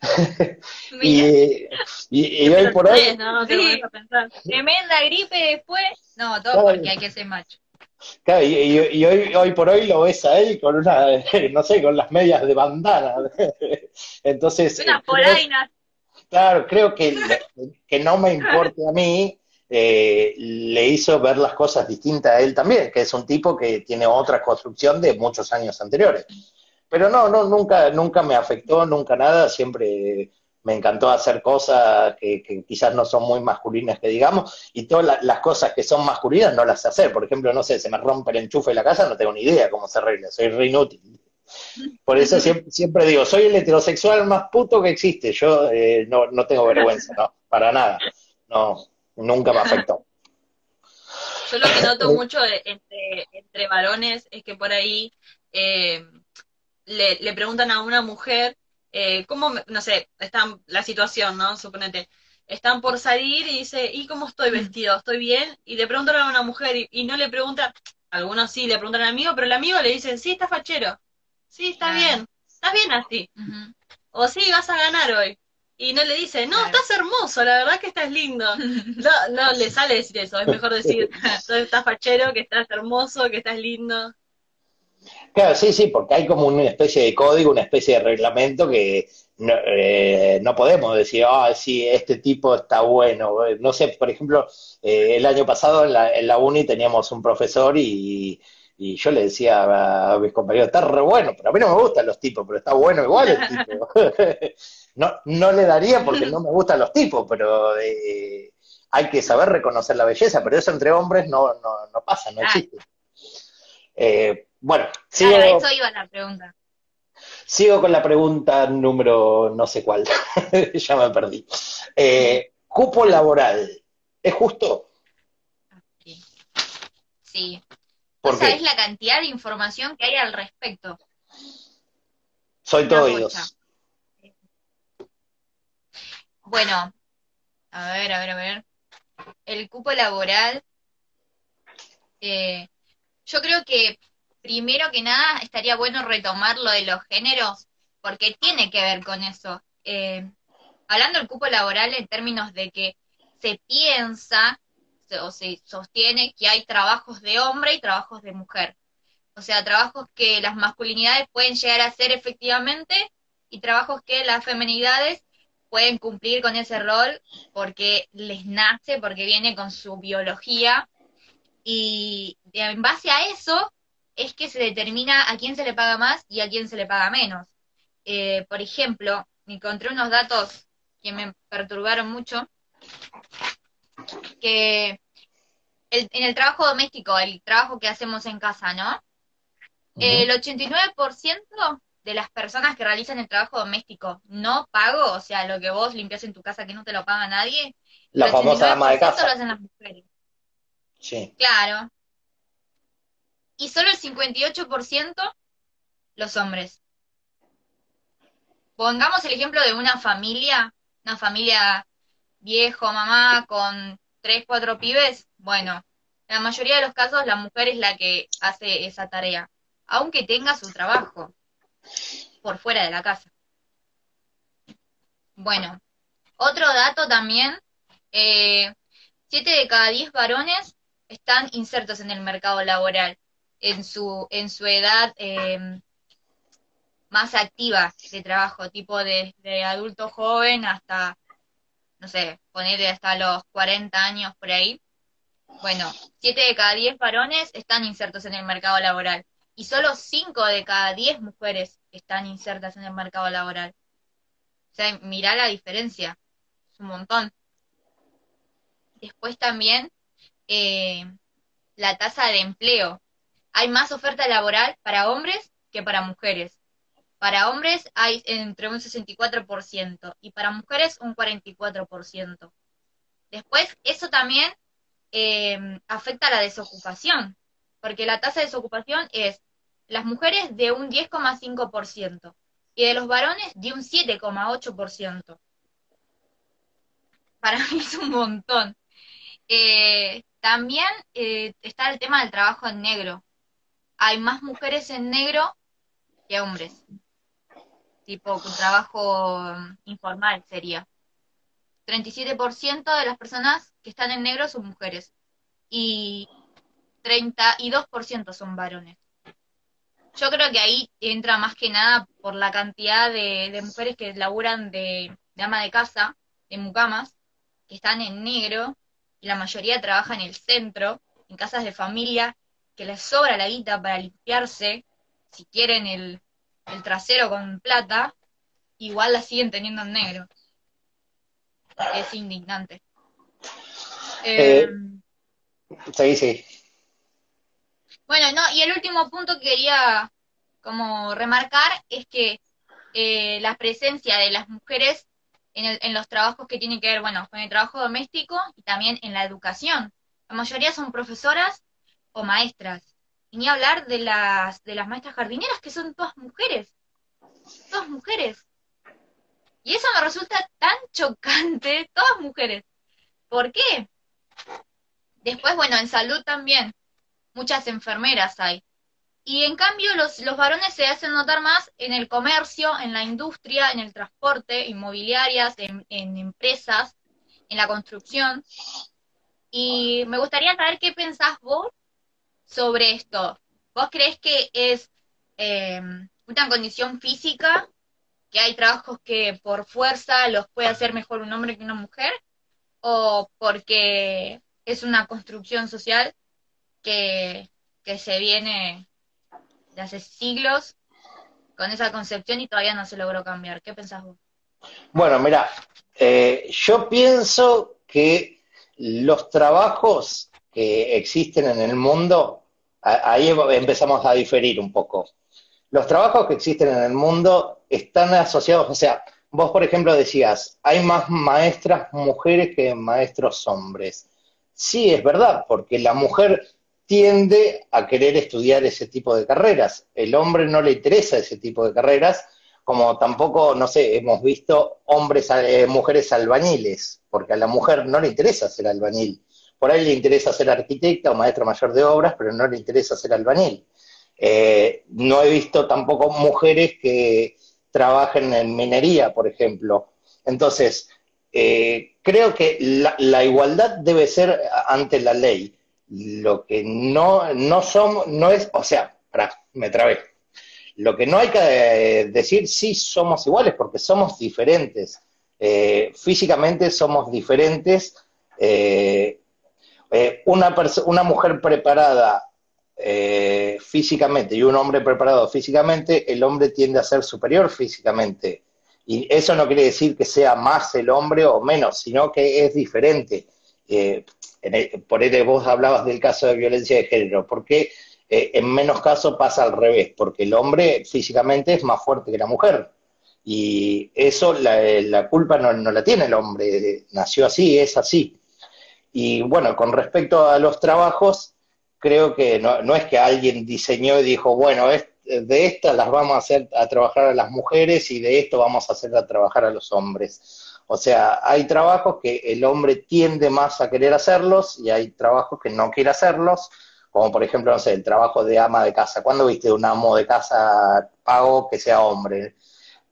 y, y, hoy por hoy... No, Tremenda gripe después. No, todo porque hay que ser macho y, hoy, hoy por hoy lo ves a él con una, no sé, con las medias de bandana. Entonces. Una polaina. Claro, creo que, que no me importe a mí, eh, le hizo ver las cosas distintas a él también, que es un tipo que tiene otra construcción de muchos años anteriores. Pero no, no, nunca, nunca me afectó, nunca nada, siempre me encantó hacer cosas que, quizás no son muy masculinas, que digamos, y todas las cosas que son masculinas no las sé hacer. Por ejemplo, no sé, se me rompe el enchufe de la casa, no tengo ni idea cómo se arregla, soy re inútil. Por eso siempre, digo, soy el heterosexual más puto que existe, yo eh, no, no tengo vergüenza, no, para nada, no, nunca me afectó. Yo lo que noto mucho entre, entre varones es que por ahí eh, le, le preguntan a una mujer eh, ¿cómo, no sé, están, la situación, ¿no? Suponete, están por salir y dice, ¿y cómo estoy mm. vestido? ¿Estoy bien? Y le preguntan a una mujer y, no le preguntan, algunos sí le preguntan al amigo, pero el amigo le dice, sí, está fachero, sí, está bien, estás bien así, o sí, vas a ganar hoy. Y no le dice, no, estás hermoso, la verdad que estás lindo. No, no le sale decir eso, es mejor decir, estás fachero, que estás hermoso, que estás lindo. Claro, sí, sí, porque hay como una especie de código, una especie de reglamento que no, eh, no podemos decir, ah, sí, este tipo está bueno. No sé, por ejemplo, eh, el año pasado en la, en la uni teníamos un profesor y, y yo le decía a mis compañeros, está re bueno, pero a mí no me gustan los tipos, pero está bueno igual el tipo. no, no le daría porque no me gustan los tipos, pero eh, hay que saber reconocer la belleza, pero eso entre hombres no, no, no pasa, no existe. Eh, bueno, sigo, Claro, eso iba la pregunta. sigo con la pregunta número no sé cuál, ya me perdí. Eh, cupo laboral, ¿es justo? Sí. Sí. ¿Por qué? la cantidad de información que hay al respecto. Soy todo oídos. Bueno, a ver, a ver, a ver. El cupo laboral. eh, yo creo que primero que nada estaría bueno retomar lo de los géneros, porque tiene que ver con eso. Eh, hablando del cupo laboral en términos de que se piensa o se sostiene que hay trabajos de hombre y trabajos de mujer. O sea, trabajos que las masculinidades pueden llegar a hacer efectivamente y trabajos que las feminidades pueden cumplir con ese rol porque les nace, porque viene con su biología y en base a eso es que se determina a quién se le paga más y a quién se le paga menos. Eh, por ejemplo, encontré unos datos que me perturbaron mucho, que el- en el trabajo doméstico, el trabajo que hacemos en casa, ¿no? El 89% de las personas que realizan el trabajo doméstico no pago, o sea, lo que vos limpias en tu casa que no te lo paga nadie, La el famosa ama de 89% lo casa. hacen las mujeres. Sí. Claro. Y solo el 58% los hombres. Pongamos el ejemplo de una familia, una familia viejo, mamá, con tres, cuatro pibes. Bueno, en la mayoría de los casos la mujer es la que hace esa tarea, aunque tenga su trabajo por fuera de la casa. Bueno, otro dato también, eh, siete de cada diez varones están insertos en el mercado laboral en su, en su edad eh, más activa de trabajo, tipo desde adulto joven hasta, no sé, ponerle hasta los 40 años por ahí. Bueno, 7 de cada 10 varones están insertos en el mercado laboral y solo 5 de cada 10 mujeres están insertas en el mercado laboral. O sea, mirá la diferencia, es un montón. Después también eh, la tasa de empleo. Hay más oferta laboral para hombres que para mujeres. Para hombres hay entre un 64% y para mujeres un 44%. Después, eso también eh, afecta a la desocupación, porque la tasa de desocupación es las mujeres de un 10,5% y de los varones de un 7,8%. Para mí es un montón. Eh, también eh, está el tema del trabajo en negro. Hay más mujeres en negro que hombres. Tipo, un trabajo um, informal sería. 37% de las personas que están en negro son mujeres y 32% son varones. Yo creo que ahí entra más que nada por la cantidad de, mujeres que laburan de, de ama de casa, de mucamas, que están en negro y la mayoría trabaja en el centro, en casas de familia, que les sobra la guita para limpiarse, si quieren el, el trasero con plata, igual la siguen teniendo en negro. Es indignante. Eh, Eh, Sí, sí. bueno, no, y el último punto que quería como remarcar es que eh, la presencia de las mujeres en, el- en los trabajos que tienen que ver, bueno, con el trabajo doméstico y también en la educación. La mayoría son profesoras o maestras. Y ni hablar de las, de las maestras jardineras, que son todas mujeres. Todas mujeres. Y eso me resulta tan chocante, todas mujeres. ¿Por qué? Después, bueno, en salud también. Muchas enfermeras hay. Y en cambio los, los varones se hacen notar más en el comercio, en la industria, en el transporte, inmobiliarias, en, en empresas, en la construcción. Y me gustaría saber qué pensás vos sobre esto. ¿Vos creés que es eh, una condición física, que hay trabajos que por fuerza los puede hacer mejor un hombre que una mujer, o porque es una construcción social que, que se viene de hace siglos con esa concepción y todavía no se logró cambiar. ¿Qué pensás vos? Bueno, mira, eh, yo pienso que los trabajos que existen en el mundo, ahí empezamos a diferir un poco. Los trabajos que existen en el mundo están asociados, o sea, vos por ejemplo decías, hay más maestras mujeres que maestros hombres. Sí, es verdad, porque la mujer tiende a querer estudiar ese tipo de carreras. El hombre no le interesa ese tipo de carreras, como tampoco, no sé, hemos visto hombres, eh, mujeres albañiles, porque a la mujer no le interesa ser albañil. Por ahí le interesa ser arquitecta o maestro mayor de obras, pero no le interesa ser albañil. Eh, no he visto tampoco mujeres que trabajen en minería, por ejemplo. Entonces, eh, creo que la, igualdad debe ser ante la ley. Lo que no, no somos, no es, o sea, me trabé lo que no hay que eh, decir, sí somos iguales, porque somos diferentes. Eh, físicamente somos diferentes. Una, una mujer preparada físicamente y un hombre preparado físicamente, el hombre tiende a ser superior físicamente. Y eso no quiere decir que sea más el hombre o menos, sino que es diferente. por eso vos hablabas del caso de violencia de género. ¿Por qué? Eh, en menos casos pasa al revés, porque el hombre físicamente es más fuerte que la mujer. Y eso, la, culpa no, la tiene el hombre, nació así, es así. Y bueno, con respecto a los trabajos, creo que no, es que alguien diseñó y dijo, bueno, de estas las vamos a hacer a trabajar a las mujeres y de esto vamos a hacer a trabajar a los hombres. O sea, hay trabajos que el hombre tiende más a querer hacerlos y hay trabajos que no quiere hacerlos como por ejemplo, no sé, el trabajo de ama de casa. ¿Cuándo viste un amo de casa pago que sea hombre?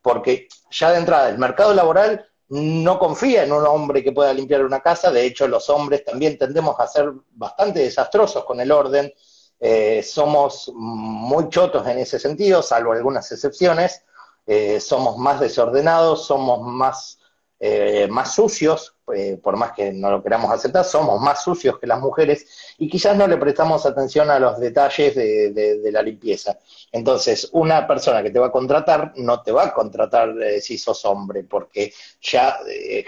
Porque ya de entrada el mercado laboral no confía en un hombre que pueda limpiar una casa, de hecho los hombres también tendemos a ser bastante desastrosos con el orden, eh, somos muy chotos en ese sentido, salvo algunas excepciones, eh, somos más desordenados, somos más eh, más sucios, eh, por más que no lo queramos aceptar, somos más sucios que las mujeres y quizás no le prestamos atención a los detalles de, la limpieza. Entonces, una persona que te va a contratar no te va a contratar eh, si sos hombre, porque ya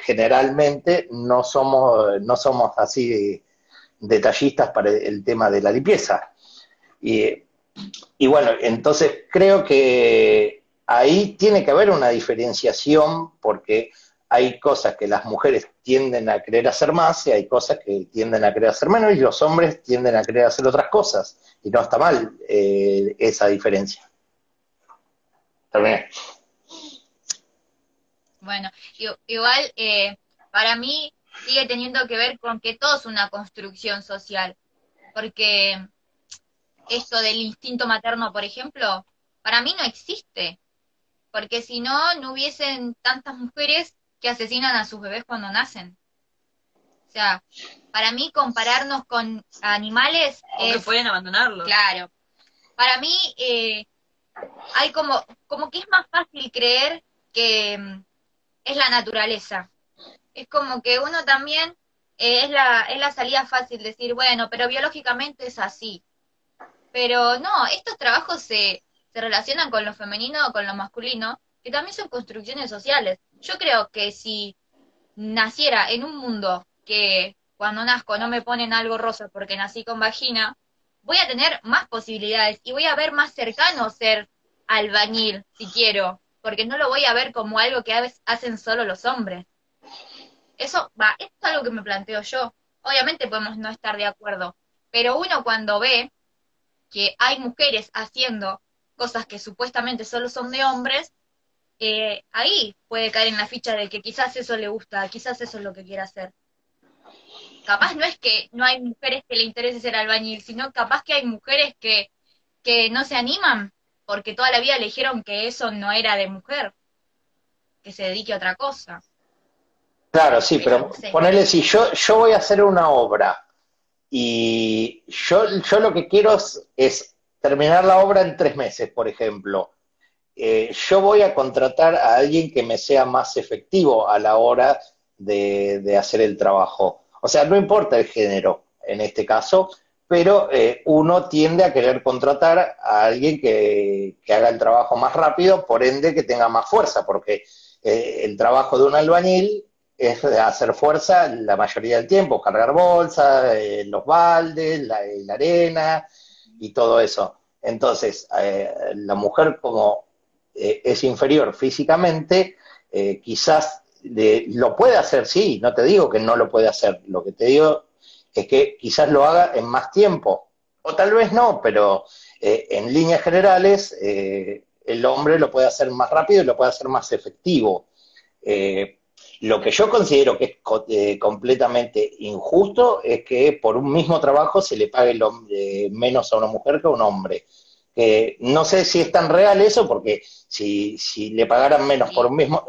generalmente no somos, no somos así detallistas para el tema de la limpieza. Y bueno, entonces creo que ahí tiene que haber una diferenciación porque hay cosas que las mujeres tienden a querer hacer más y hay cosas que tienden a querer hacer menos y los hombres tienden a querer hacer otras cosas. Y no está mal eh, esa diferencia. Terminé. Bueno, igual eh, para mí sigue teniendo que ver con que todo es una construcción social, porque esto del instinto materno, por ejemplo, para mí no existe, porque si no, no hubiesen tantas mujeres que asesinan a sus bebés cuando nacen. O sea, para mí compararnos con animales o es... que pueden abandonarlos. Claro. Para mí eh, hay como, como que es más fácil creer que mm, es la naturaleza. Es como que uno también eh, es, la, es la salida fácil decir, bueno, pero biológicamente es así. Pero no, estos trabajos se, se relacionan con lo femenino o con lo masculino, que también son construcciones sociales. Yo creo que si naciera en un mundo que cuando nazco no me ponen algo rosa porque nací con vagina, voy a tener más posibilidades y voy a ver más cercano ser albañil, si quiero, porque no lo voy a ver como algo que hacen solo los hombres. Eso va, esto es algo que me planteo yo. Obviamente podemos no estar de acuerdo, pero uno cuando ve que hay mujeres haciendo cosas que supuestamente solo son de hombres, eh, ahí puede caer en la ficha de que quizás eso le gusta, quizás eso es lo que quiere hacer. Capaz no es que no hay mujeres que le interese ser albañil, sino capaz que hay mujeres que, que no se animan porque toda la vida le dijeron que eso no era de mujer, que se dedique a otra cosa. Claro, sí, pero, ponerle si yo, yo voy a hacer una obra y yo, yo lo que quiero es terminar la obra en tres meses, por ejemplo. Eh, yo voy a contratar a alguien que me sea más efectivo a la hora de, hacer el trabajo. O sea, no importa el género en este caso, pero eh, uno tiende a querer contratar a alguien que, haga el trabajo más rápido, por ende que tenga más fuerza, porque eh, el trabajo de un albañil es hacer fuerza la mayoría del tiempo, cargar bolsas, los baldes, la, arena y todo eso. Entonces, la mujer como eh, es inferior físicamente, eh, quizás lo puede hacer, sí, no te digo que no lo puede hacer, lo que te digo es que quizás lo haga en más tiempo, o tal vez no, pero eh, en líneas generales el hombre lo puede hacer más rápido y lo puede hacer más efectivo. lo que yo considero que es completamente injusto es que por un mismo trabajo se le pague menos a una mujer que a un hombre que no sé si es tan real eso, porque si, si le pagaran menos por un mismo...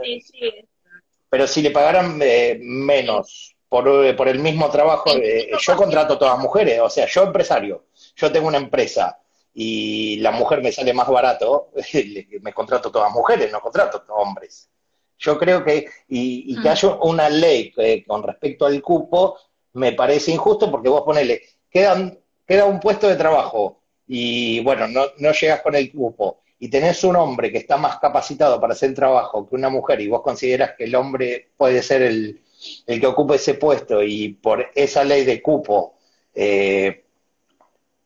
Pero si le pagaran eh, menos por, eh, por, el mismo trabajo, eh, yo contrato a todas mujeres, o sea, yo empresario, yo tengo una empresa y la mujer me sale más barato, me contrato a todas mujeres, no contrato a hombres. Yo creo que, y, que mm. haya una ley con respecto al cupo, me parece injusto porque vos ponele, quedan, queda un puesto de trabajo, y bueno, no, no llegas con el cupo y tenés un hombre que está más capacitado para hacer el trabajo que una mujer y vos consideras que el hombre puede ser el, el que ocupe ese puesto y por esa ley de cupo eh,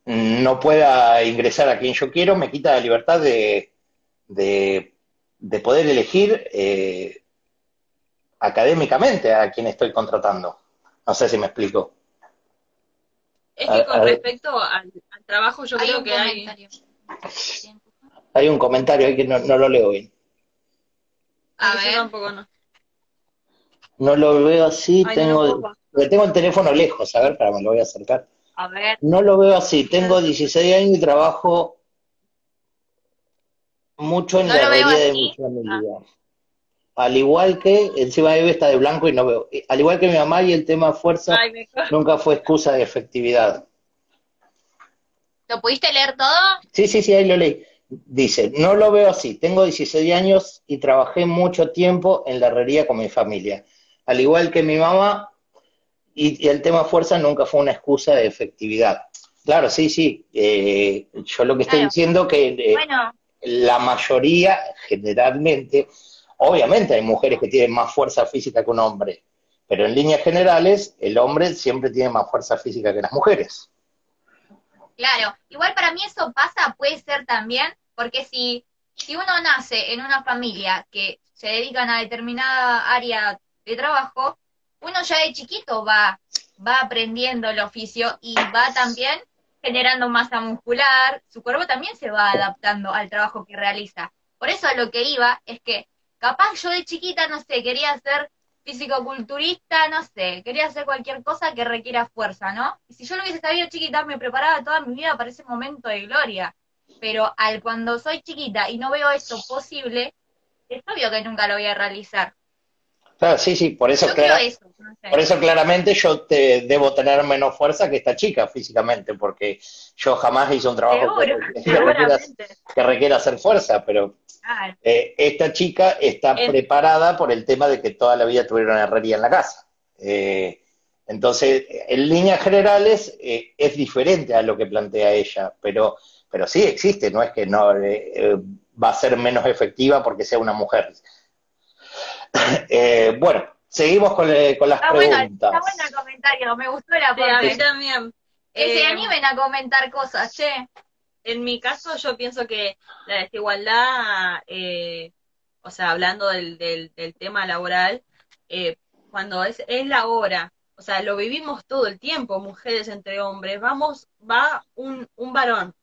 no pueda ingresar a quien yo quiero, me quita la libertad de, de, poder elegir eh, académicamente a quien estoy contratando. No sé si me explico. Es que con respecto al, trabajo yo creo que hay... Hay un comentario ahí que no, lo leo bien. A ver. tampoco no. No lo veo así, tengo, tengo el teléfono lejos, a ver, para me lo voy a acercar. A ver. No lo veo así, tengo 16 años y trabajo mucho en la herrería de mi familia. Al igual que, encima Eve está de blanco y no veo. Al igual que mi mamá y el tema fuerza nunca fue excusa de efectividad. ¿Lo pudiste leer todo? Sí, sí, sí, ahí lo leí. Dice, no lo veo así. Tengo 16 años y trabajé mucho tiempo en la herrería con mi familia. Al igual que mi mamá, y, el tema fuerza nunca fue una excusa de efectividad. Claro, sí, sí. Eh, yo lo que estoy diciendo que eh, la mayoría, generalmente, Obviamente hay mujeres que tienen más fuerza física que un hombre, pero en líneas generales el hombre siempre tiene más fuerza física que las mujeres. Claro, igual para mí eso pasa, puede ser también, porque si, si uno nace en una familia que se dedican a determinada área de trabajo, uno ya de chiquito va, va aprendiendo el oficio y va también generando masa muscular, su cuerpo también se va adaptando al trabajo que realiza. Por eso lo que iba es que Capaz yo de chiquita, no sé, quería ser físico-culturista, no sé, quería hacer cualquier cosa que requiera fuerza, ¿no? Y si yo lo hubiese sabido chiquita, me preparaba toda mi vida para ese momento de gloria. Pero al cuando soy chiquita y no veo eso posible, es obvio que nunca lo voy a realizar. Claro, sí, sí, por eso, por eso claramente yo te debo tener menos fuerza que esta chica físicamente, porque yo jamás hice un trabajo que, requiera, hacer fuerza, pero eh, esta chica está preparada por el tema de que toda la vida tuvieron herrería en la casa. Eh, entonces, en líneas generales eh, es diferente a lo que plantea ella, pero, pero sí existe, no es que no va a ser menos efectiva porque sea una mujer. bueno, seguimos con, las preguntas. está bueno el comentario, me gustó la parte. también. Que se animen a comentar cosas, che en mi caso yo pienso que la desigualdad, eh, o sea, hablando del, del, tema laboral, eh, cuando es, es la hora, o sea, lo vivimos todo el tiempo, mujeres entre hombres, vamos, va un, un varón,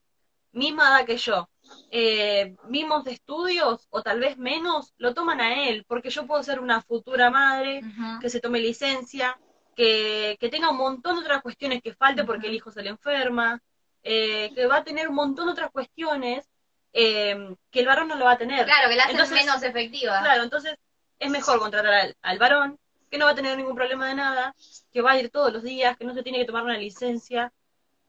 misma edad que yo, eh, mismos de estudios o tal vez menos, lo toman a él, porque yo puedo ser una futura madre que se tome licencia, que, que, tenga un montón de otras cuestiones que falte porque el hijo se le enferma, eh, que va a tener un montón de otras cuestiones eh, que el varón no lo va a tener. Claro, que la hacen menos efectiva. Claro, entonces es mejor contratar al, varón, que no va a tener ningún problema de nada, que va a ir todos los días, que no se tiene que tomar una licencia,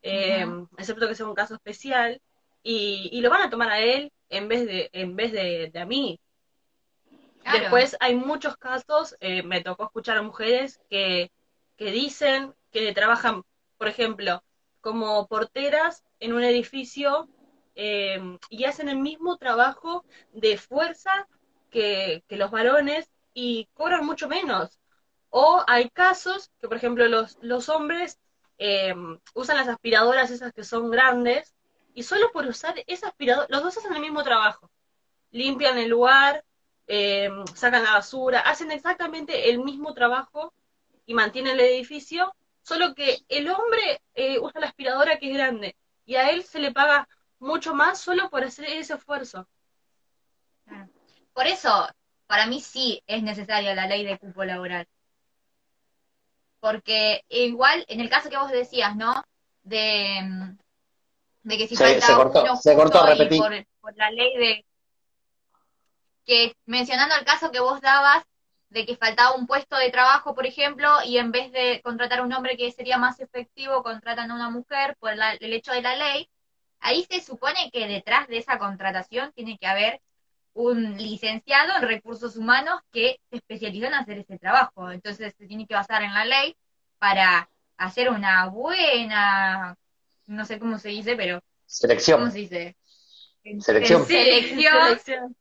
eh, excepto que sea un caso especial, y, y lo van a tomar a él en vez de, en vez de, de a mí. Claro. Después hay muchos casos, eh, me tocó escuchar a mujeres que, que dicen que trabajan, por ejemplo, como porteras en un edificio eh, y hacen el mismo trabajo de fuerza que, que los varones y cobran mucho menos. O hay casos que, por ejemplo, los, los hombres eh, usan las aspiradoras esas que son grandes y solo por usar esa aspiradora, los dos hacen el mismo trabajo. Limpian el lugar, eh, sacan la basura, hacen exactamente el mismo trabajo y mantienen el edificio, solo que el hombre eh, usa la aspiradora que es grande y a él se le paga mucho más solo por hacer ese esfuerzo. Por eso, para mí sí es necesaria la ley de cupo laboral. Porque igual, en el caso que vos decías, ¿no? De, mm, de que si Se- falta se cortó, uno se cortó, justo y repetí. por, por la ley de... Que mencionando el caso que vos dabas, de que faltaba un puesto de trabajo, por ejemplo, y en vez de contratar a un hombre que sería más efectivo, contratan a una mujer por la- el hecho de la ley, ahí se supone que detrás de esa contratación tiene que haber un licenciado en recursos humanos que se especializó en hacer ese trabajo. Entonces se tiene que basar en la ley para hacer una buena, no sé cómo se dice, pero ¿cómo Selección. se dice? Selección. Selección. selección.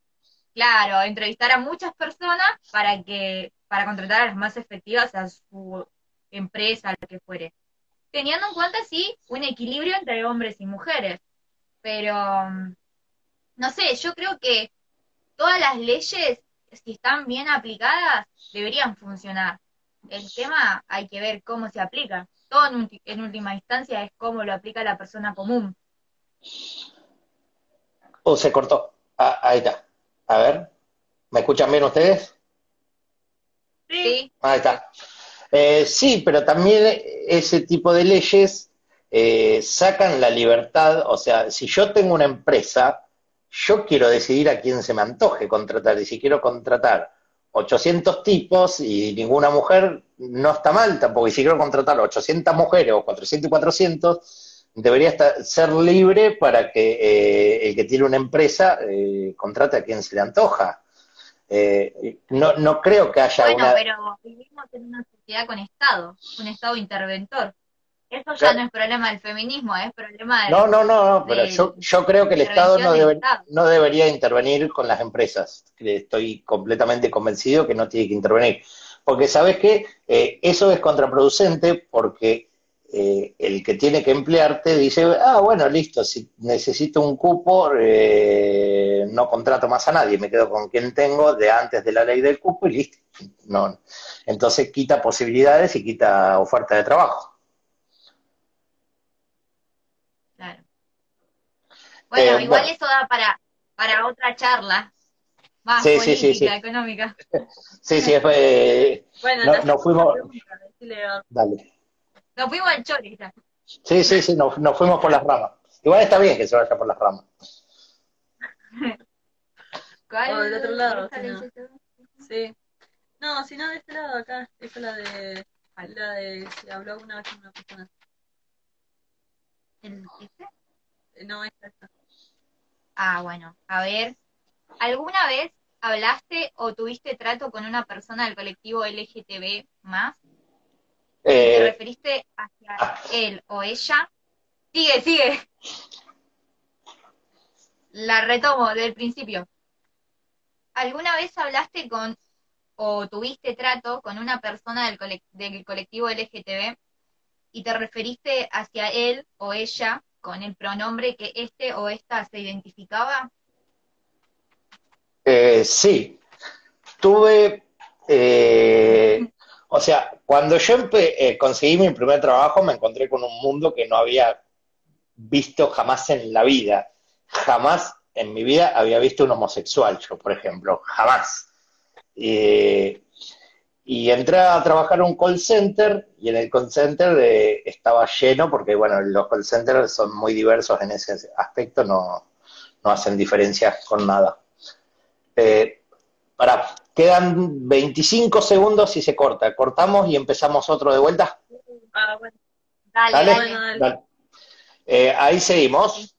Claro, entrevistar a muchas personas para que, para contratar a las más efectivas a su empresa, lo que fuere. Teniendo en cuenta, sí, un equilibrio entre hombres y mujeres. Pero, mm, no sé, yo creo que todas las leyes, si están bien aplicadas, deberían funcionar. El tema hay que ver cómo se aplica. Todo en, ulti- en última instancia es cómo lo aplica la persona común. Oh, se cortó. Ah, ahí está. A ver. ¿Me escuchan bien ustedes? Sí, ¿Sí? Ahí está. Eh, sí, pero también ese tipo de leyes eh, sacan la libertad, o sea, si yo tengo una empresa, yo quiero decidir a quién se me antoje contratar, y si quiero contratar 800 tipos y ninguna mujer, no está mal tampoco, y si quiero contratar 800 mujeres o 400 y 400, debería estar- ser libre para que eh, el que tiene una empresa eh, contrate a quien se le antoja. Eh, no, no creo que haya Bueno, una... pero vivimos en una sociedad con Estado, un Estado interventor. Eso ya Claro. no es problema del feminismo, es problema del... No, no, no, no, pero de yo, yo creo que el Estado no, debe- Estado. no debería intervenir con las empresas. Estoy completamente convencido que no tiene que intervenir. Porque, ¿sabes qué? Eh, eso es contraproducente porque eh, el que tiene que emplearte dice, ah, bueno, listo, si necesito un cupo, eh, no contrato más a nadie, me quedo con quien tengo de antes de la ley del cupo y listo. No. Entonces quita posibilidades y quita oferta de trabajo. Claro. Bueno, Eh, igual bueno. eso da para, para otra charla, más Sí, sí, política, sí, sí. económica. Sí, sí, es, eh, Bueno, No- te hacemos no fuimos- una pregunta, dale. Nos fuimos al chori ya. Sí, sí, sí, nos, nos fuimos por las ramas. Igual está bien que se vaya por las ramas. ¿Cuál? O del otro lado. Sí. No, si no, de este lado acá. Esta es la de. La de. Si habló alguna vez con una persona. ¿El- este? Eh, No, esta, esta. Ah, bueno, a ver. ¿Alguna vez hablaste o tuviste trato con una persona del colectivo LGTB más? ¿Te Eh, referiste hacia él o ella? Sigue, sigue. La retomo del principio. ¿Alguna vez hablaste con o tuviste trato con una persona del, del colectivo LGTB y te referiste hacia él o ella con el pronombre que este o esta se identificaba? eh, sí, tuve, eh, o sea, cuando yo eh, conseguí mi primer trabajo me encontré con un mundo que no había visto jamás en la vida. Jamás en mi vida había visto un homosexual, yo, por ejemplo, jamás. Y entré a trabajar un call center y en el call center eh, estaba lleno porque, bueno, los call centers son muy diversos en ese aspecto, no, no hacen diferencias con nada. Eh, para, quedan 25 segundos y se corta. Cortamos y empezamos otro de vuelta. Ah, bueno. Dale, Dale. dale. Bueno, dale. Dale. Eh, ahí seguimos.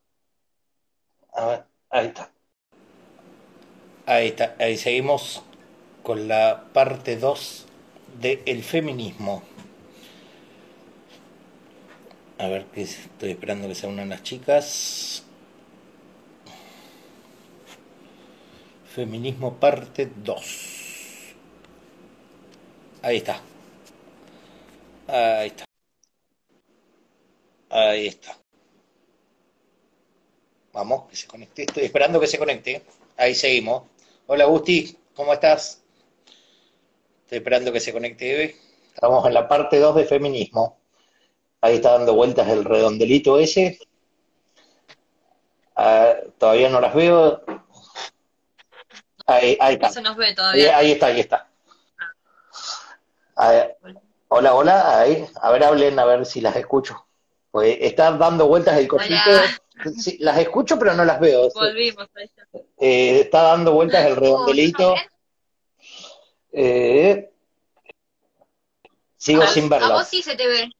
A ver, ahí está. Ahí está, ahí seguimos con la parte 2 del feminismo. A ver, que estoy esperando que se unan las chicas. Feminismo parte 2. Ahí está. Ahí está. Ahí está. Vamos, que se conecte. Estoy esperando que se conecte. Ahí seguimos. Hola, Gusti, ¿cómo estás? Estoy esperando que se conecte Eve. Estamos en la parte 2 de feminismo. Ahí está dando vueltas el redondelito ese. Ah, todavía no las veo. Ahí, ahí está. No se nos ve todavía. Ahí, está, ahí está. Ah, hola, hola. Ahí. A ver, hablen, a ver si las escucho. Pues está dando vueltas el cosito. Sí, las escucho, pero no las veo. Volvimos. Eh, está dando vueltas el redondelito. Eh, sigo A- sin A verlo. vos sí se te ve.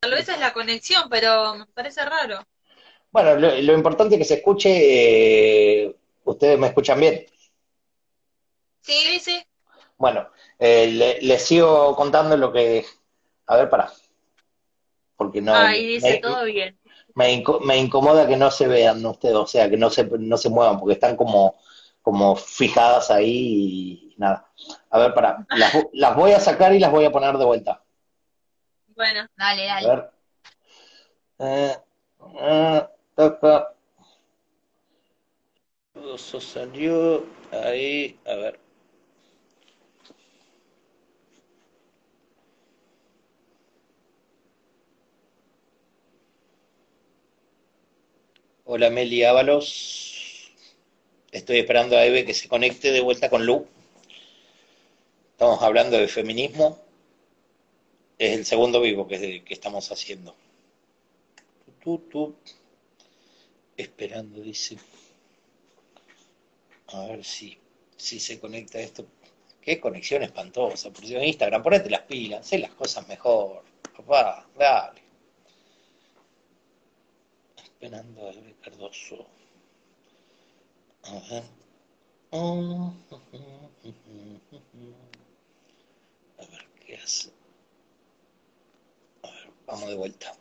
Tal vez es la conexión, pero me parece raro. Bueno, lo, lo importante es que se escuche. eh, ¿Ustedes me escuchan bien? Sí, sí. Bueno, eh, le- les sigo contando lo que... A ver, para. Porque no... Ahí dice me, todo bien. me inco- me incomoda que no se vean ustedes, o sea, que no se, no se muevan, porque están como, como fijadas ahí y nada. A ver, para. Las, las voy a sacar y las voy a poner de vuelta. Bueno, Dale, A dale. ver. Eh, eh, toca. Eso salió ahí. A ver. Hola Meli Ábalos. Estoy esperando a Eve que se conecte de vuelta con Lu. Estamos hablando de feminismo. Es el segundo vivo que, estamos haciendo. Tu, tu. Esperando, dice. A ver si, si se conecta esto. Qué conexión espantosa, por Dios. Instagram, ponete las pilas, haz las cosas mejor. Papá, dale. Esperando a Eve Cardoso. A ver. A ver qué hace. A ver, vamos de vuelta.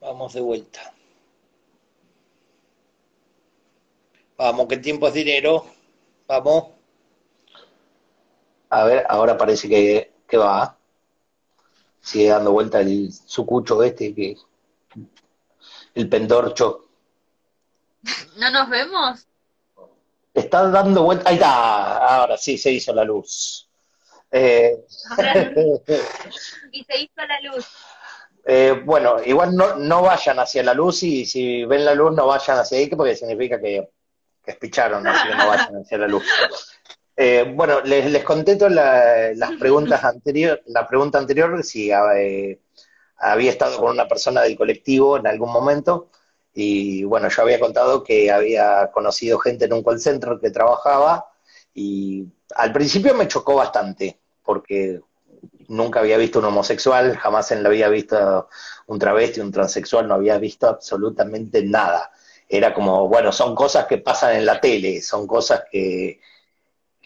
Vamos de vuelta. Vamos, que el tiempo es dinero. Vamos. A ver, ahora parece que, que va. Sigue dando vuelta el sucucho este, que el pendorcho. ¿no nos vemos? Está dando vuelta. Ahí está. Ahora sí se hizo la luz. Eh, y se hizo la luz. Eh, bueno, igual no, no vayan hacia la luz y si ven la luz no vayan hacia ahí porque significa que, que espicharon, así que no vayan hacia la luz. Eh, bueno, les, les contesto la- las preguntas anterior, la pregunta anterior, si eh, había estado con una persona del colectivo en algún momento y bueno, yo había contado que había conocido gente en un call center que trabajaba y al principio me chocó bastante porque nunca había visto un homosexual, jamás en la había visto un travesti, un transexual, no había visto absolutamente nada. Era como, bueno, son cosas que pasan en la tele, son cosas que,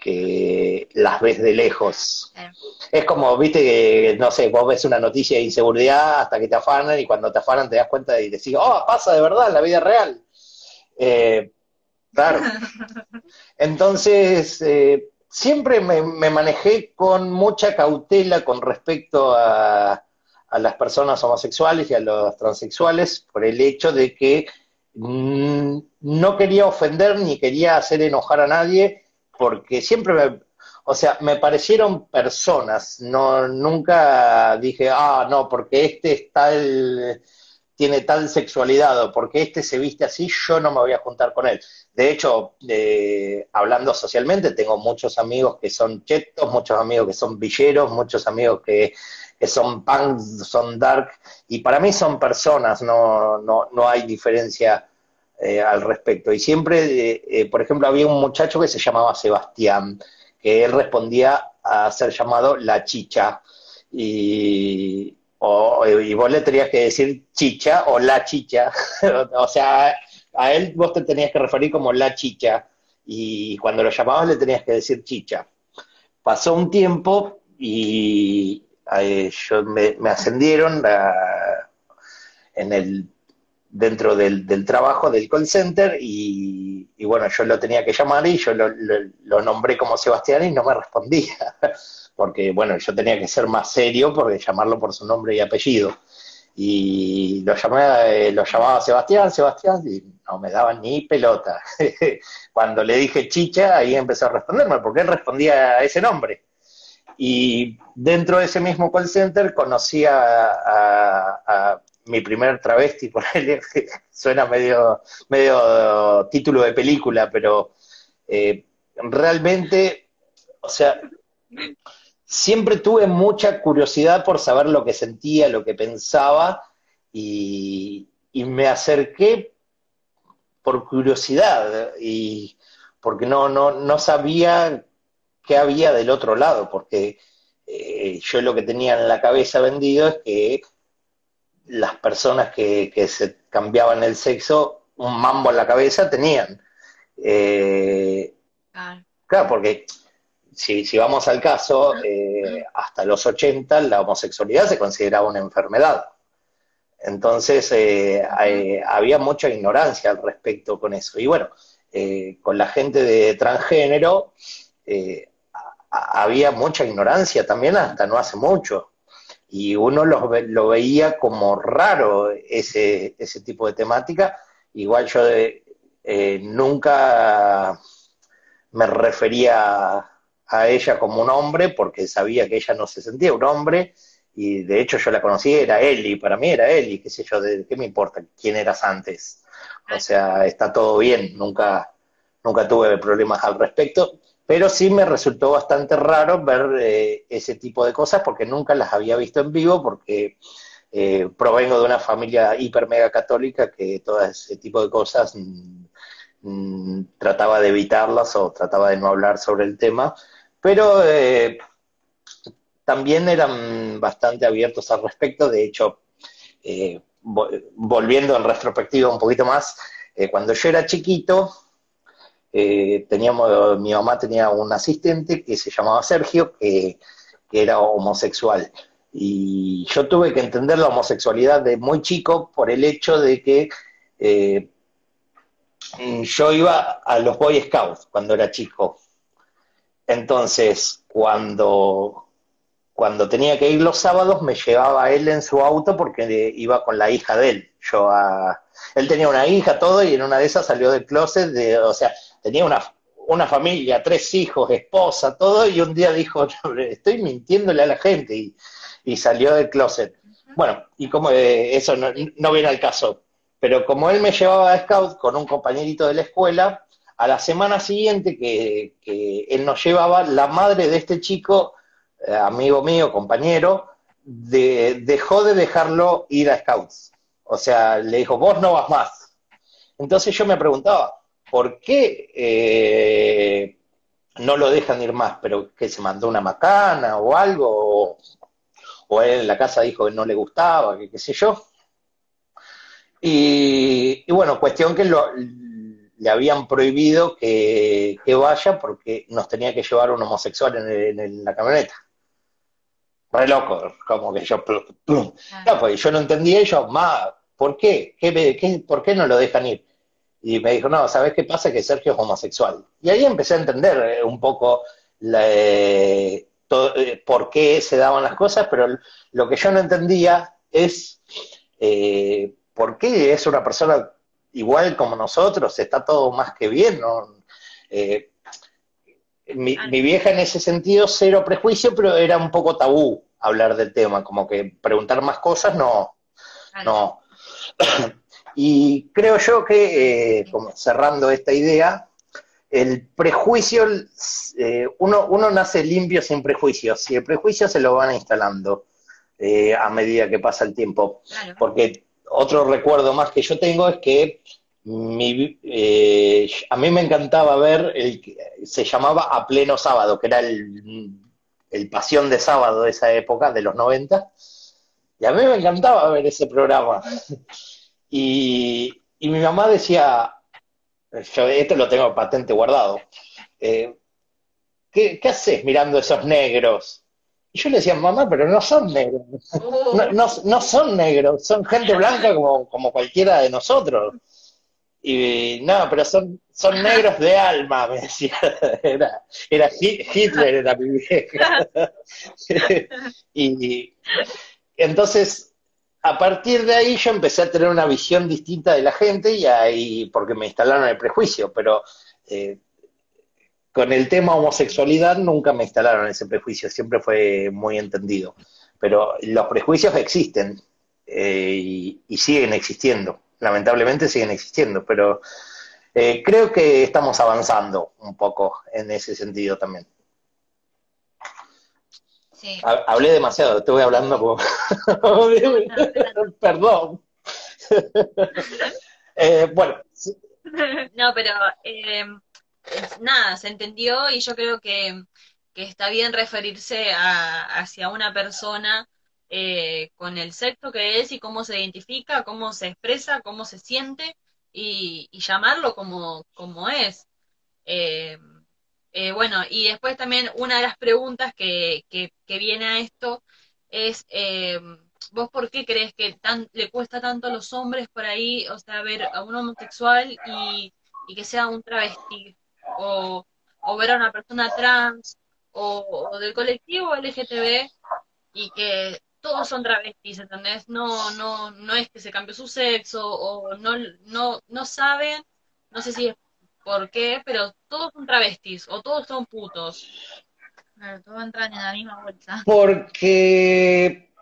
que las ves de lejos. Claro. Es como, viste, que, no sé, vos ves una noticia de inseguridad hasta que te afanan y cuando te afanan te das cuenta y decís, oh, pasa de verdad en la vida real. Eh, claro. Entonces, eh, siempre me, me manejé con mucha cautela con respecto a, a las personas homosexuales y a los transexuales por el hecho de que mm, no quería ofender ni quería hacer enojar a nadie porque siempre me, o sea, me parecieron personas, no, nunca dije, ah, no, porque este es tal, tiene tal sexualidad o porque este se viste así, yo no me voy a juntar con él. De hecho, eh, hablando socialmente, tengo muchos amigos que son chetos, muchos amigos que son villeros, muchos amigos que, que son punk, son dark, y para mí son personas, no, no, no hay diferencia eh, al respecto. Y siempre, eh, eh, por ejemplo, había un muchacho que se llamaba Sebastián, que él respondía a ser llamado la chicha, y, y vos le tenías que decir chicha o la chicha, o sea, a él vos te tenías que referir como la chicha, y cuando lo llamabas le tenías que decir chicha. Pasó un tiempo y yo me, ascendieron en el dentro del, trabajo del call center y, bueno, yo lo tenía que llamar y yo lo, nombré como Sebastián y no me respondía, porque bueno, yo tenía que ser más serio porque llamarlo por su nombre y apellido. Y lo, llamé, eh, lo llamaba Sebastián, Sebastián, y no me daba ni pelota. Cuando le dije chicha, ahí empezó a responderme, porque él respondía a ese nombre. Y dentro de ese mismo call center conocí a mi primer travesti, por ahí suena medio, medio título de película, pero eh, realmente, o sea, siempre tuve mucha curiosidad por saber lo que sentía, lo que pensaba, y, me acerqué por curiosidad, y porque no, no, no sabía qué había del otro lado, porque eh, yo lo que tenía en la cabeza vendido es que las personas que, se cambiaban el sexo, un mambo en la cabeza tenían. Eh, claro. porque si, si, vamos al caso, eh, hasta los 80 la homosexualidad se consideraba una enfermedad. Entonces eh, había mucha ignorancia al respecto con eso. Y bueno, con la gente de transgénero había mucha ignorancia también hasta no hace mucho y uno lo, lo veía como raro ese, ese tipo de temática. Igual yo eh, nunca me refería a ella como un hombre porque sabía que ella no se sentía un hombre y de hecho yo la conocí, era Eli, para mí era Eli, qué sé yo, de, ¿qué me importa quién eras antes? O sea, está todo bien, nunca, nunca tuve problemas al respecto pero sí me resultó bastante raro ver eh, ese tipo de cosas porque nunca las había visto en vivo, porque eh, provengo de una familia hiper mega católica que todo ese tipo de cosas mm, mm, trataba de evitarlas o trataba de no hablar sobre el tema, pero eh, también eran bastante abiertos al respecto, de hecho, volviendo en retrospectiva un poquito más, cuando yo era chiquito, eh, teníamos, mi mamá tenía un asistente que se llamaba Sergio, que, era homosexual. Y yo tuve que entender la homosexualidad de muy chico por el hecho de que eh, yo iba a los Boy Scouts cuando era chico. Entonces, cuando, cuando tenía que ir los sábados, me llevaba él en su auto porque iba con la hija de él. Yo él tenía una hija, todo, y en una de esas salió del closet, de, o sea, tenía una, una familia, tres hijos, esposa, todo, y un día dijo, estoy mintiéndole a la gente, y, salió del closet. Bueno, y como eh, eso no, viene al caso, pero como él me llevaba a Scout con un compañerito de la escuela, a la semana siguiente que, él nos llevaba, la madre de este chico, eh, amigo mío, compañero, dejó de dejarlo ir a Scouts. O sea, le dijo, vos no vas más. Entonces yo me preguntaba, ¿por qué eh, no lo dejan ir más? ¿Pero que se mandó una macana o algo? ¿O, él en la casa dijo que no le gustaba, que qué sé yo? Y, bueno, cuestión que le habían prohibido que, vaya porque nos tenía que llevar un homosexual en, la camioneta. Re loco, como que yo... No, pues yo no entendía ellos, más, ¿por qué? ¿Qué, ¿Por qué no lo dejan ir? Y me dijo, no, ¿sabes qué pasa? Que Sergio es homosexual. Y ahí empecé a entender eh, un poco eh, eh, por qué se daban las cosas, pero lo que yo no entendía es por qué es una persona igual como nosotros, está todo más que bien. mi, vieja en ese sentido, cero prejuicio, pero era un poco tabú hablar del tema, como que preguntar más cosas no, no. Y creo yo que, eh, como cerrando esta idea, el prejuicio, eh, uno, uno nace limpio sin prejuicios, y el prejuicio se lo van instalando eh, a medida que pasa el tiempo. Porque otro recuerdo más que yo tengo es que mi, a mí me encantaba ver, el, se llamaba A Pleno Sábado, que era el, el pasión de sábado de esa época, de los 90, y a mí me encantaba ver ese programa. Y, y mi mamá decía, yo esto lo tengo patente guardado, eh, ¿qué, ¿qué haces mirando esos negros? Y yo le decía, mamá, pero no son negros. Uh, No, no, no son negros, son gente blanca como, como cualquiera de nosotros. Y no, pero son, son negros de alma, me decía. Era, era Hi- Hitler, era mi vieja. Y entonces, a partir de ahí yo empecé a tener una visión distinta de la gente y ahí, porque me instalaron el prejuicio, pero eh, con el tema homosexualidad nunca me instalaron ese prejuicio, siempre fue muy entendido. Pero los prejuicios existen eh, y, siguen existiendo, lamentablemente siguen existiendo, pero eh, creo que estamos avanzando un poco en ese sentido también. Sí. Ha- Hablé demasiado, estuve hablando como... Perdón. Eh, bueno, No, pero eh, nada, se entendió y yo creo que, que está bien referirse a, hacia una persona eh, con el sexo que es y cómo se identifica, cómo se expresa, cómo se siente y, y llamarlo como, como es. Eh, eh, bueno, y después también una de las preguntas que, que, que viene a esto es, eh, ¿vos por qué crees que tan, le cuesta tanto a los hombres por ahí, o sea, ver a un homosexual y, que sea un travesti? O, o ver a una persona trans o, o del colectivo LGTB y que todos son travestis, ¿entendés? No, no, no es que se cambió su sexo o no, no, no saben, no sé si es por qué, pero todos son travestis o todos son putos. Claro, todos entran en la misma bolsa. porque,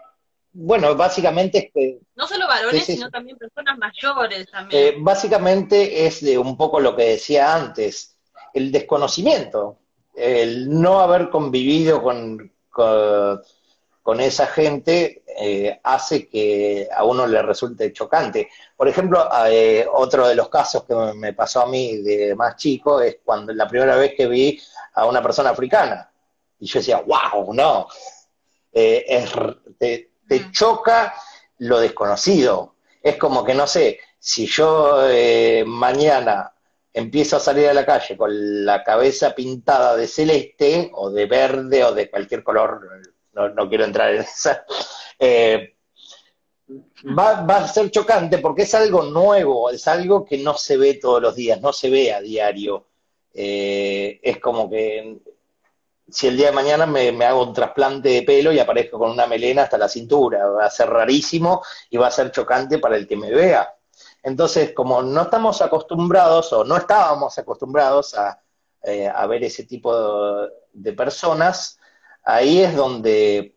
bueno, básicamente es que No solo varones, sino también personas mayores Eh, también. básicamente es de un poco lo que decía antes, el desconocimiento, el no haber convivido con, con, con esa gente eh, hace que a uno le resulte chocante. Por ejemplo, eh, otro de los casos que me pasó a mí de más chico es cuando la primera vez que vi a una persona africana. Y yo decía, wow, no. Eh, es, te, te Mm. choca lo desconocido. Es como que, no sé, si yo mañana empiezo a salir a la calle con la cabeza pintada de celeste o de verde o de cualquier color, no, no quiero entrar en esa, eh, va, va a ser chocante porque es algo nuevo, es algo que no se ve todos los días, no se ve a diario. Eh, es como que si el día de mañana me, me hago un trasplante de pelo y aparezco con una melena hasta la cintura, va a ser rarísimo y va a ser chocante para el que me vea. Entonces, como no estamos acostumbrados o no estábamos acostumbrados a, eh, a ver ese tipo de, de personas, ahí es donde,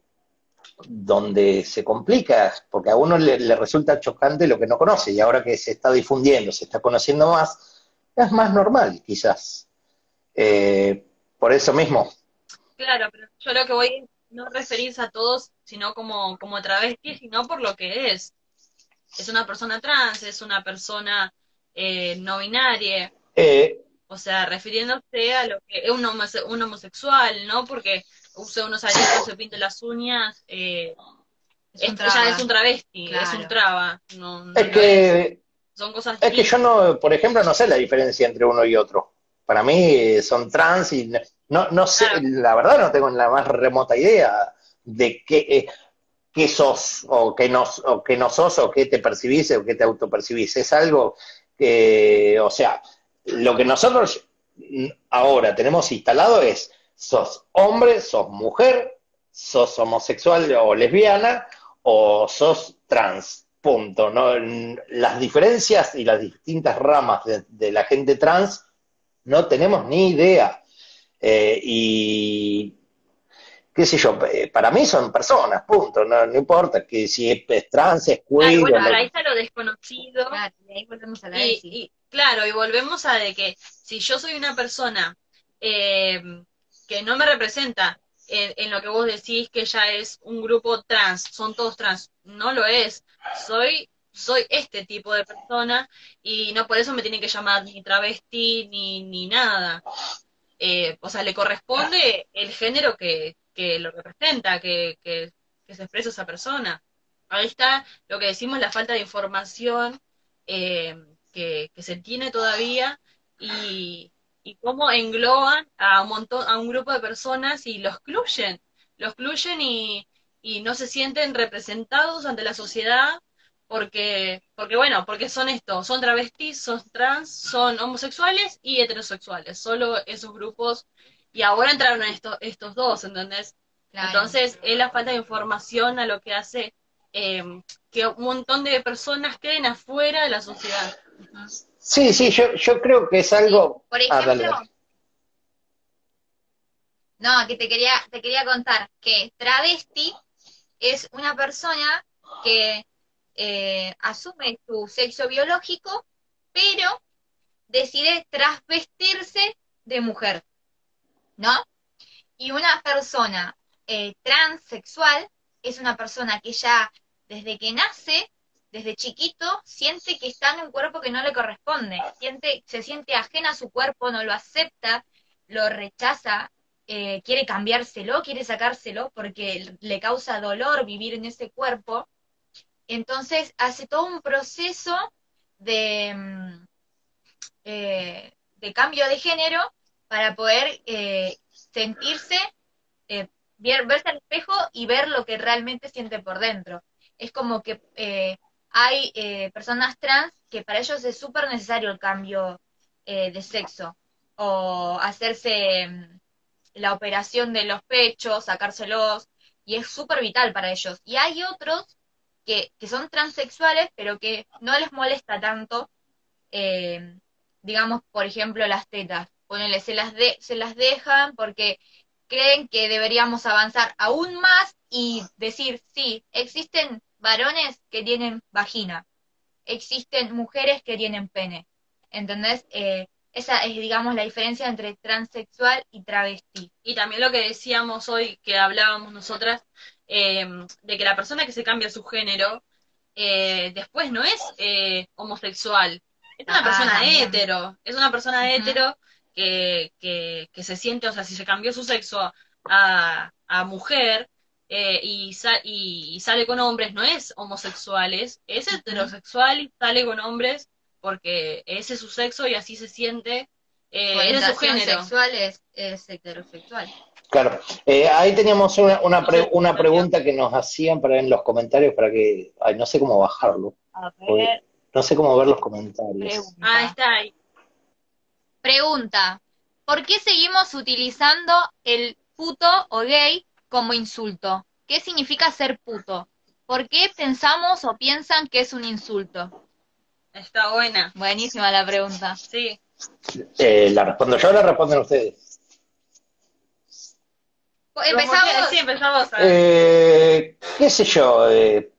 donde se complica, porque a uno le, le resulta chocante lo que no conoce y ahora que se está difundiendo, se está conociendo más, es más normal quizás. Eh, por eso mismo. Claro, pero yo lo que voy no referirse a todos, sino como, como travesti, sino por lo que es. Es una persona trans, es una persona eh, no binaria, Eh, o sea, refiriéndose a lo que es un, homose- un homosexual, ¿no? Porque use unos aretes, se pinte las uñas, eh, Es un es- traba. ya es un travesti, es un traba. No, no es que son cosas Es que yo no, por ejemplo, no sé la diferencia entre uno y otro. Para mí son trans y no, no sé, Claro. la verdad no tengo la más remota idea de qué, eh, qué sos o qué no, o qué no sos o qué te percibís o qué te autopercibís. Es algo que, o sea, lo que nosotros ahora tenemos instalado es, sos hombre, sos mujer, sos homosexual o lesbiana o sos trans. Punto. ¿no? Las diferencias y las distintas ramas de, de la gente trans no tenemos ni idea. Eh, y qué sé yo, eh, para mí son personas, punto, no, no importa que si es, es trans, es Ah, queer, y bueno, ahí está lo desconocido. Claro, y ahí volvemos a la y, claro, y volvemos a de que si yo soy una persona eh, que no me representa en, en lo que vos decís que ya es un grupo trans, son todos trans, no lo es. Soy, soy este tipo de persona y no por eso me tienen que llamar ni travesti ni, ni nada. Eh, o sea, le corresponde el género que, que lo representa, que, que, se expresa esa persona. Ahí está lo que decimos, la falta de información. eh, que, que se tiene todavía y, y cómo engloban a un montón, a un grupo de personas y lo excluyen, lo excluyen y, y no se sienten representados ante la sociedad porque, porque bueno, porque son esto, son travestis, son trans, son homosexuales y heterosexuales, solo esos grupos, y ahora entraron estos, estos dos, ¿entendés? Claro. Entonces, es la falta de información a lo que hace eh, que un montón de personas queden afuera de la sociedad. Sí, sí, yo, yo creo que es algo... Por Ah, ejemplo, dale, dale. no, que te quería, te quería contar que travesti es una persona que eh, asume su sexo biológico, pero decide transvestirse de mujer, ¿no? Y una persona eh, transexual es una persona que ya desde que nace, desde chiquito, siente que está en un cuerpo que no le corresponde, siente, se siente ajena a su cuerpo, no lo acepta, lo rechaza, eh, quiere cambiárselo, quiere sacárselo porque le causa dolor vivir en ese cuerpo. Entonces hace todo un proceso de, mm, eh, cambio de género para poder eh, sentirse, ver- verse al espejo y ver lo que realmente siente por dentro. Es como que eh, hay eh, personas trans que para ellos es súper necesario el cambio eh, de sexo o hacerse mm, la operación de los pechos, sacárselos, y es súper vital para ellos. Y hay otros que, que son transexuales, pero que no les molesta tanto, digamos, por ejemplo, las tetas. Ponele, se las, de, se las dejan porque creen que deberíamos avanzar aún más y decir, sí, existen varones que tienen vagina, existen mujeres que tienen pene. ¿Entendés? Eh, esa es, digamos, la diferencia entre transexual y travesti. Y también lo que decíamos hoy, que hablábamos nosotras, eh, de que la persona que se cambia su género eh, después no es eh, homosexual, es una Ah, persona también. hetero, es una persona hetero que, que, que se siente, o sea, si se cambió su sexo a, a mujer eh, y, sa- y, y sale con hombres, no es homosexual, es, heterosexual y sale con hombres porque ese es su sexo y así se siente, eh, ese es su género. sexual es, es heterosexual. Claro. Eh, ahí teníamos una, una, pre- una pregunta que nos hacían para en los comentarios para que... Ay, no sé cómo bajarlo. A ver, No sé cómo ver los comentarios. Ah, está ahí. Pregunta, ¿por qué seguimos utilizando el puto o gay como insulto? ¿Qué significa ser puto? ¿Por qué pensamos o piensan que es un insulto? Está buena. Buenísima la pregunta. Sí. Eh, ¿La respondo yo o la responden ustedes? Empezamos. Sí, empezamos a Eh, ¿Qué sé yo? eh,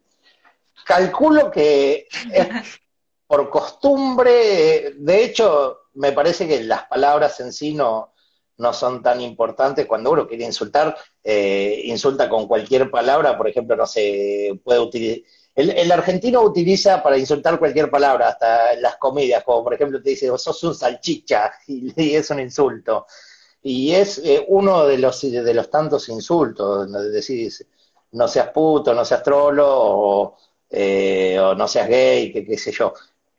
calculo que es por costumbre, eh, de hecho, me parece que las palabras en sí no, no son tan importantes. Cuando uno quiere insultar, eh, insulta con cualquier palabra, por ejemplo, no sé, puede utilizar... El, argentino utiliza para insultar cualquier palabra, hasta las comidas, como por ejemplo te dice, vos sos un salchicha, y, es un insulto. Y es eh, uno de los, de los tantos insultos, donde decís, no seas puto, no seas trolo, o, eh, no seas gay, que qué sé yo.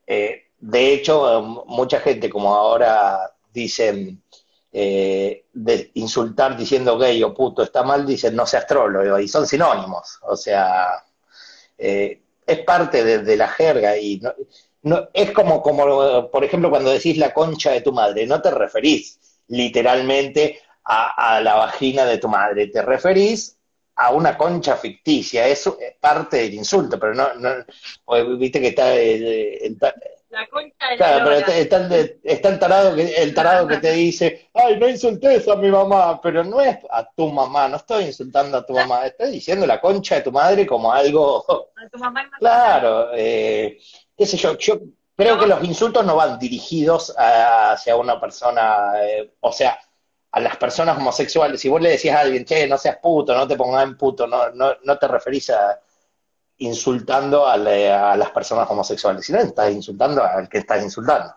De hecho, mucha gente, como ahora dicen, eh, de insultar diciendo gay o puto está mal, dicen no seas trolo, y son sinónimos. O sea, eh, es parte de, la jerga y no, es como, como, por ejemplo, cuando decís la concha de tu madre, no te referís literalmente a, la vagina de tu madre, te referís a una concha ficticia, eso es parte del insulto, pero no, no o- viste que está el, el- la concha de Claro, la pero de- está el tarado que, el tarado que te dice, ay, no insultes a mi mamá, pero no es a tu mamá, no estoy insultando a tu mamá, estoy diciendo la concha de tu madre como algo, A tu mamá claro, eh, qué sé yo, yo creo que los insultos no van dirigidos a- hacia una persona, eh, o sea, a las personas homosexuales, si vos le decís a alguien, che, no seas puto, no te pongas en puto, no, no, no te referís a insultando a, la- a las personas homosexuales, sino estás insultando al que estás insultando.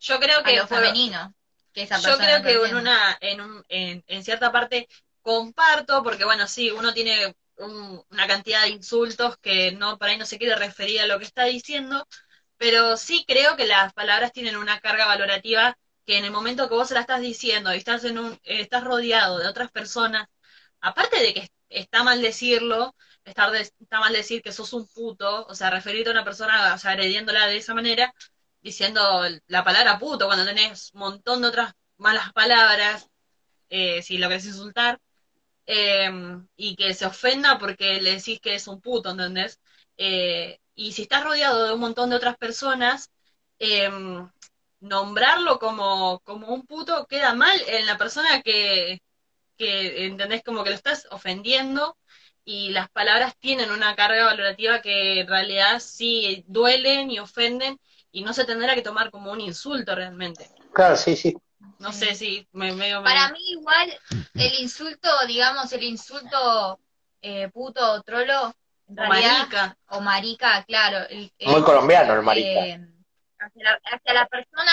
Yo creo A que lo femenino. Que esa yo creo que en una, en, un- en, en cierta parte comparto, porque bueno, sí, uno tiene una cantidad de insultos que no por ahí no se quiere referir a lo que está diciendo, pero sí creo que las palabras tienen una carga valorativa que en el momento que vos se la estás diciendo y estás en un, estás rodeado de otras personas, aparte de que está mal decirlo, está, mal decir que sos un puto, o sea, referirte a una persona, agrediéndola de esa manera, diciendo la palabra puto cuando tenés un montón de otras malas palabras, eh, si lo querés insultar, em, y que se ofenda porque le decís que es un puto, ¿entendés? Eh, y si estás rodeado de un montón de otras personas, em, nombrarlo como, como un puto queda mal en la persona que, que, ¿entendés? Como que lo estás ofendiendo y las palabras tienen una carga valorativa que en realidad sí duelen y ofenden y no se tendrá que tomar como un insulto realmente. Claro, sí, sí. No sé si me, Para mí igual el insulto, digamos, el insulto eh, puto o trolo, o marica. O marica, claro. Muy colombiano el marica. Eh, hacia, la, persona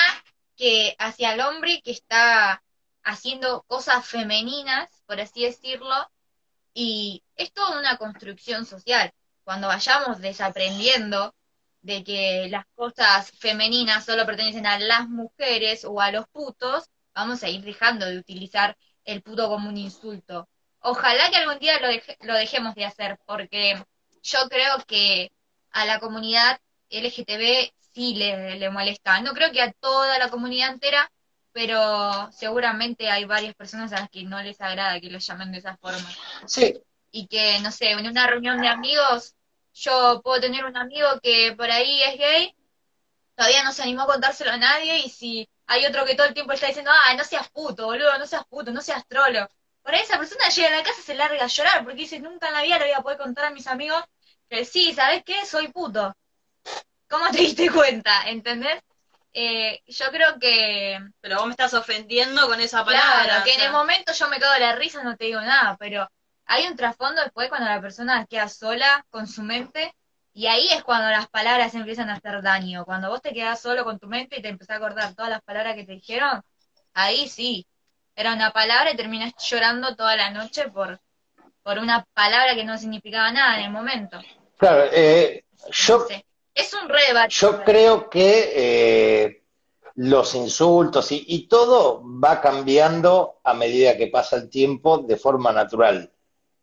que, hacia el hombre que está haciendo cosas femeninas, por así decirlo, y es toda una construcción social. Cuando vayamos desaprendiendo de que las cosas femeninas solo pertenecen a las mujeres o a los putos, vamos a ir dejando de utilizar el puto como un insulto. Ojalá que algún día lo, lo dejemos de hacer, porque yo creo que a la comunidad LGTB sí le, le molesta. No creo que a toda la comunidad entera, pero seguramente hay varias personas a las que no les agrada que los llamen de esa forma. Sí. Y que, no sé, en una reunión de amigos yo puedo tener un amigo que por ahí es gay, todavía no se animó a contárselo a nadie, y si hay otro que todo el tiempo está diciendo, ah, no seas puto, boludo, no seas puto, no seas trolo. Por ahí esa persona llega a la casa y se larga a llorar, porque dice, nunca en la vida le voy a poder contar a mis amigos que sí, ¿sabes qué? Soy puto. ¿Cómo te diste cuenta? ¿Entendés? Eh, yo creo que... Pero vos me estás ofendiendo con esa palabra. Claro, que en el momento yo me cago de la risa, no te digo nada, pero hay un trasfondo después cuando la persona queda sola con su mente y ahí es cuando las palabras empiezan a hacer daño. Cuando vos te quedás solo con tu mente y te empezás a acordar todas las palabras que te dijeron, ahí sí, era una palabra y terminás llorando toda la noche por, por una palabra que no significaba nada en el momento. Claro, eh, yo, es un rebate. Yo creo que eh, los insultos y, y todo va cambiando a medida que pasa el tiempo de forma natural.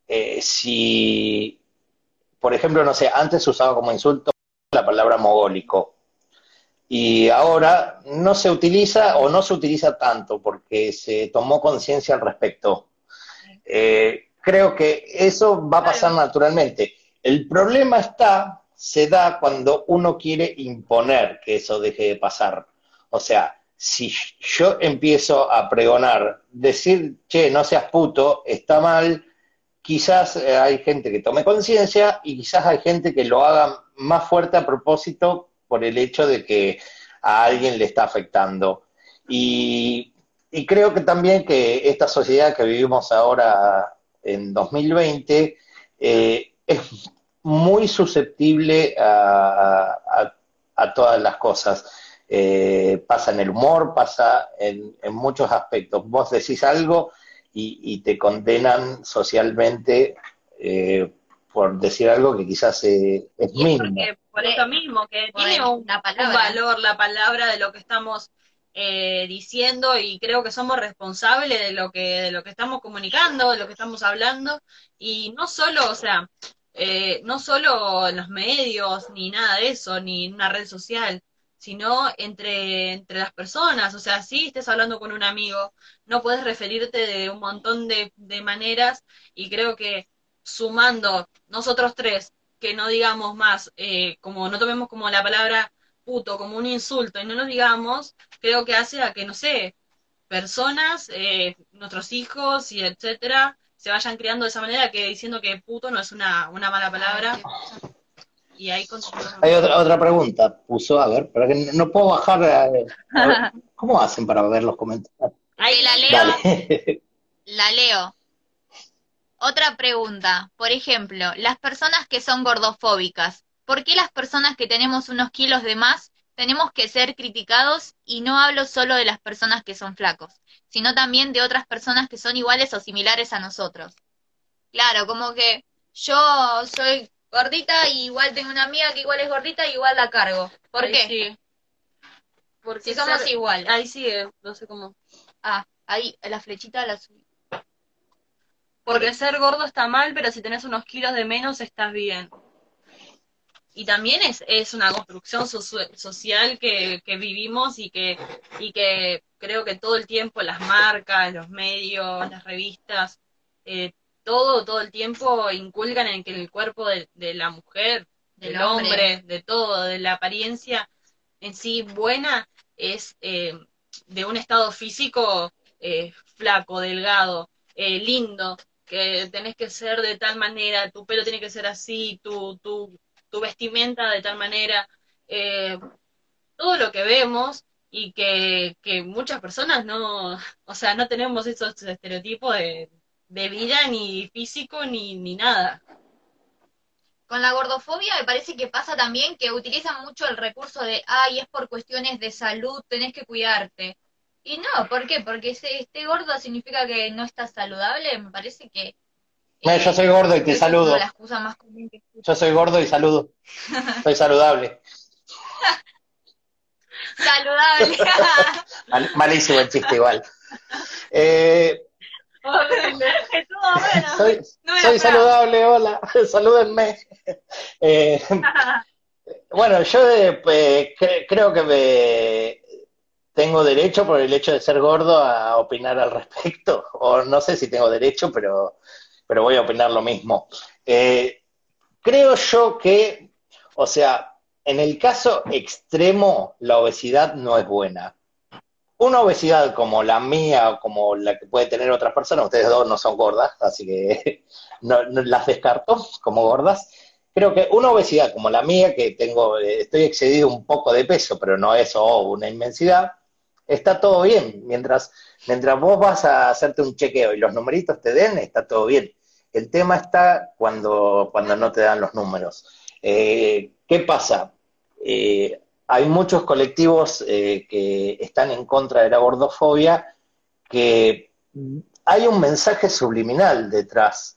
Eh, si, por ejemplo, no sé, antes se usaba como insulto la palabra mogólico y ahora no se utiliza o no se utiliza tanto porque se tomó conciencia al respecto. Eh, creo que eso va a pasar naturalmente. El problema está, se da cuando uno quiere imponer que eso deje de pasar. O sea, si yo empiezo a pregonar, decir, che, no seas puto, está mal, quizás eh, hay gente que tome conciencia y quizás hay gente que lo haga más fuerte a propósito por el hecho de que a alguien le está afectando. Y, creo que también que esta sociedad que vivimos ahora en 2020 eh, es muy susceptible a, todas las cosas. Eh, pasa en el humor, pasa en, en muchos aspectos. Vos decís algo y, te condenan socialmente eh, por decir algo que quizás eh, es mínimo. por eso mismo, que tiene un, valor la palabra de lo que estamos eh, diciendo y creo que somos responsables de lo que de lo que estamos comunicando, de lo que estamos hablando y no solo, o sea, no solo en los medios ni nada de eso, ni en una red social, sino entre, entre las personas. O sea, si estés hablando con un amigo, no puedes referirte de un montón de, maneras y creo que sumando nosotros tres, que no digamos más, eh, como no tomemos como la palabra puto como un insulto y no nos digamos, creo que hace a que, no sé, personas, eh, nuestros hijos y etcétera, se vayan criando de esa manera que diciendo que puto no es una, una mala palabra. Y ahí Hay otra, otra pregunta, puso, a ver, para que no puedo bajar. Eh, ¿Cómo hacen para ver los comentarios? Ahí la leo. La leo. Otra pregunta, por ejemplo, las personas que son gordofóbicas, ¿por qué las personas que tenemos unos kilos de más tenemos que ser criticados? Y no hablo solo de las personas que son flacos, sino también de otras personas que son iguales o similares a nosotros. Claro, como que yo soy gordita y igual tengo una amiga que igual es gordita y igual la cargo. ¿Por Ahí qué? sí. Porque Si somos ser- igual. Ahí sigue, no sé cómo. Ah, ahí, la flechita la subí. Porque ser gordo está mal, pero si tenés unos kilos de menos estás bien. Y también es, es una construcción social que, que vivimos y que, y que creo que todo el tiempo las marcas, los medios, las revistas, eh, todo, todo el tiempo inculcan en que el cuerpo de, de la mujer, Del del hombre. de todo, de la apariencia en sí buena, es eh, de un estado físico eh, flaco, delgado, eh, lindo, que tenés que ser de tal manera, tu pelo tiene que ser así, tu, tu, tu vestimenta de tal manera, eh, todo lo que vemos y que, que muchas personas no, o sea, no tenemos esos estereotipos de, de vida ni físico ni, ni nada. Con la gordofobia me parece que pasa también que utilizan mucho el recurso de, ay, es por cuestiones de salud, tenés que cuidarte. Y no, ¿por qué? Porque ese, este gordo significa que no estás saludable, me parece que... Yo soy gordo y te saludo. como la excusa más común que escucho. Yo soy gordo y saludo. Soy saludable. Saludable. Mal- malísimo el chiste igual. Eh, Estuvo bueno. soy No soy saludable, hola, salúdenme. Eh, bueno, yo eh, pues, cre- creo que me- tengo derecho por el hecho de ser gordo a opinar al respecto, o no sé si tengo derecho, pero, pero voy a opinar lo mismo. Eh, creo yo que, o sea, en el caso extremo, la obesidad no es buena. Una obesidad como la mía o como la que puede tener otras personas, ustedes dos no son gordas, así que no, las descarto como gordas. Creo que una obesidad como la mía, que tengo, eh, estoy excedido un poco de peso, pero no es oh, una inmensidad, está todo bien. Mientras, mientras vos vas a hacerte un chequeo y los numeritos te den, está todo bien. El tema está cuando, cuando no te dan los números. Eh, ¿Qué pasa? Eh, hay muchos colectivos eh, que están en contra de la gordofobia que hay un mensaje subliminal detrás.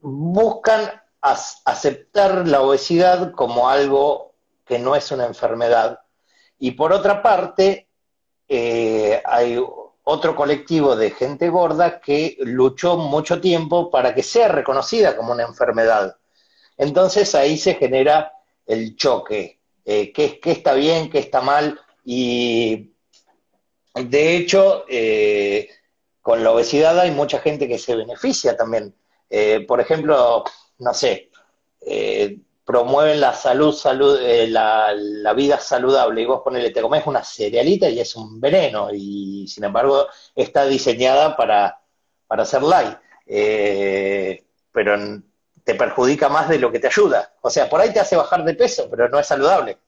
Buscan aceptar la obesidad como algo que no es una enfermedad. Y por otra parte, hay otro colectivo de gente gorda que luchó mucho tiempo para que sea reconocida como una enfermedad. Entonces ahí se genera el choque, eh, qué, qué está bien, qué está mal, y de hecho, eh, con la obesidad hay mucha gente que se beneficia también. Eh, por ejemplo, no sé, eh, promueven la salud, salud eh, la, la vida saludable, y vos ponele, te comes una cerealita y es un veneno, y sin embargo está diseñada para, para hacer light. Eh, pero te perjudica más de lo que te ayuda. O sea, por ahí te hace bajar de peso, pero no es saludable.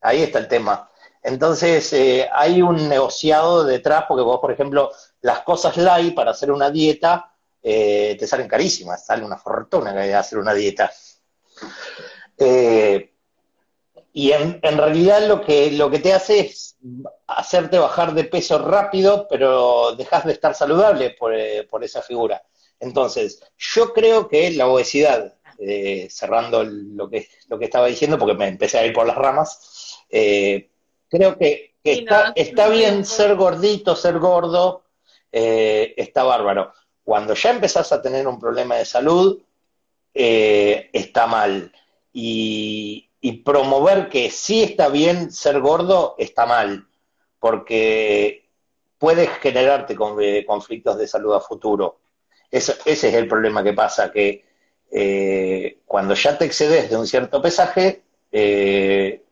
Ahí está el tema. Entonces, eh, hay un negociado detrás, porque vos, por ejemplo, las cosas light para hacer una dieta eh, te salen carísimas, sale una fortuna hacer una dieta. Eh, y en, en realidad lo que, lo que te hace es hacerte bajar de peso rápido, pero dejas de estar saludable por, eh, por esa figura. Entonces, yo creo que la obesidad, eh, cerrando lo que, lo que estaba diciendo, porque me empecé a ir por las ramas, eh, creo que, que Sí, está, no, está sí, bien ser gordito, ser gordo, eh, está bárbaro. Cuando ya empezás a tener un problema de salud, eh, está mal. Y, promover que sí está bien ser gordo, está mal, porque puedes generarte eh, conflictos de salud a futuro. Eso- ese es el problema que pasa, que eh, cuando ya te excedes de un cierto pesaje,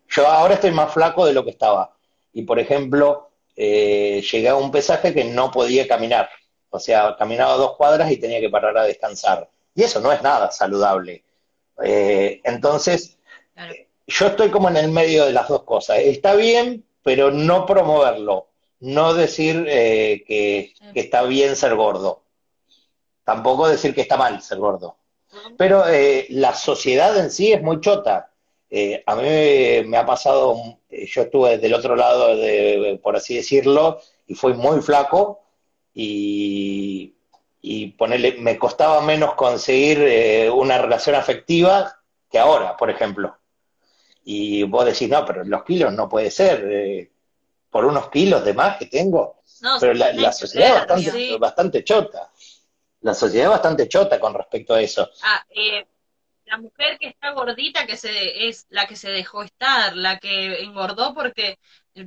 yo ahora estoy más flaco de lo que estaba. Y por ejemplo, llegué a un pesaje que no podía caminar. O sea, caminaba dos cuadras y tenía que parar a descansar. Y eso no es nada saludable. Eh, entonces, Claro. yo estoy como en el medio de las dos cosas. Está bien, pero no promoverlo. No decir eh, que, que está bien ser gordo. Tampoco decir que está mal ser gordo. Pero eh, la sociedad en sí es muy chota. A mí me, ha pasado, yo estuve del otro lado, de, por así decirlo, y fui muy flaco y, y ponerle, me costaba menos conseguir eh, una relación afectiva que ahora, por ejemplo. Y vos decís, no, pero los kilos no puede ser, eh, por unos kilos de más que tengo. pero la, sociedad es bastante, bastante chota. La sociedad es bastante chota con respecto a eso. Ah, eh, la mujer que está gordita que se es la que se dejó estar, la que engordó porque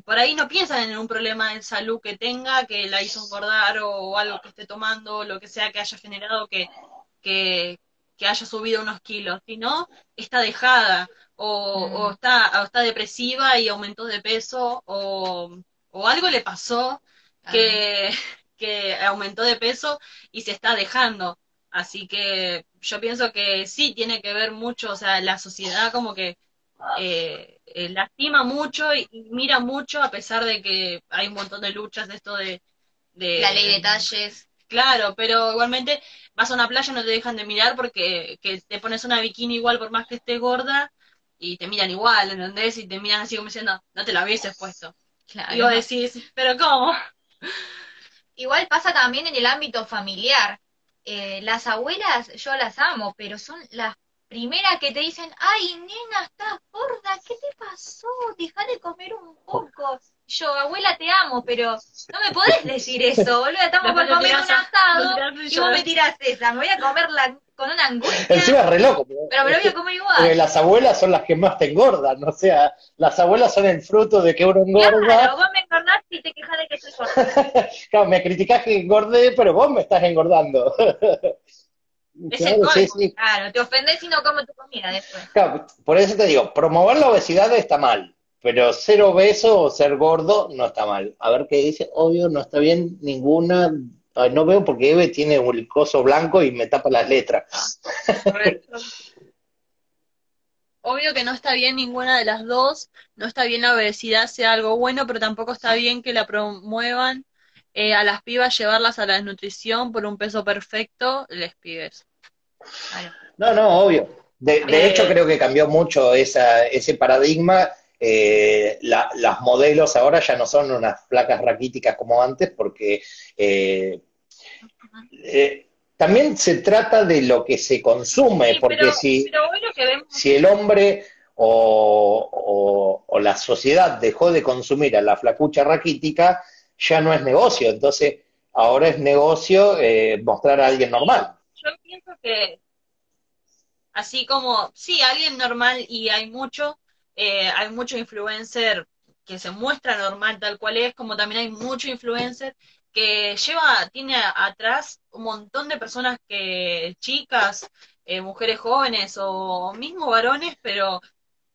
por ahí no piensan en un problema de salud que tenga, que la hizo engordar o, algo que esté tomando, o lo que sea que haya generado que, que, haya subido unos kilos, sino está dejada o, o, mm. está, o está depresiva y aumentó de peso o, o algo le pasó que, que aumentó de peso y se está dejando. Así que yo pienso que sí tiene que ver mucho, o sea, la sociedad como que eh, eh, lastima mucho y, mira mucho a pesar de que hay un montón de luchas de esto de... la ley de talles. Claro, pero igualmente vas a una playa no te dejan de mirar porque que te pones una bikini igual por más que esté gorda y te miran igual, ¿entendés? Y te miran así como diciendo, no te la hubieses puesto. Claro. Y vos decís, pero ¿cómo? Igual pasa también en el ámbito familiar. Eh, las abuelas, yo las amo, pero son las primeras que te dicen, ay, nena, estás gorda, ¿qué te pasó? Deja de comer un poco. Yo, abuela, te amo, pero no me podés decir eso, boludo. Estamos por comer un asado y vos me tirás esa. Me voy a comer la, con una angustia. Encima es re loco. Pero me lo voy a comer igual. Porque las abuelas son las que más te engordan. O sea, las abuelas son el fruto de que uno engorda. Claro, vos me engordás y te quejas de que soy gorda. claro, me criticás que engordé, pero vos me estás engordando. Es claro, el sí, claro, te ofendes si no comes tu comida después. Claro, por eso te digo, promover la obesidad está mal pero ser obeso o ser gordo no está mal. A ver qué dice, obvio, no está bien ninguna. no veo porque Eve tiene un coso blanco y me tapa las letras. Obvio que no está bien ninguna de las dos, no está bien la obesidad sea algo bueno, pero tampoco está bien que la promuevan eh, a las pibas, llevarlas a la desnutrición por un peso perfecto, les pibes. No, no, obvio. De, eh, hecho, creo que cambió mucho esa, ese paradigma eh, las modelos ahora ya no son unas placas raquíticas como antes, porque también se trata de lo que se consume, porque si, si el hombre o, la sociedad dejó de consumir a la flacucha raquítica, ya no es negocio, entonces ahora es negocio mostrar a alguien normal. Yo pienso que así como, sí, alguien normal y hay mucho, eh, hay mucho influencer que se muestra normal tal cual es, como también hay mucho influencer que lleva, tiene atrás un montón de personas que, chicas, eh, mujeres jóvenes o mismo varones, pero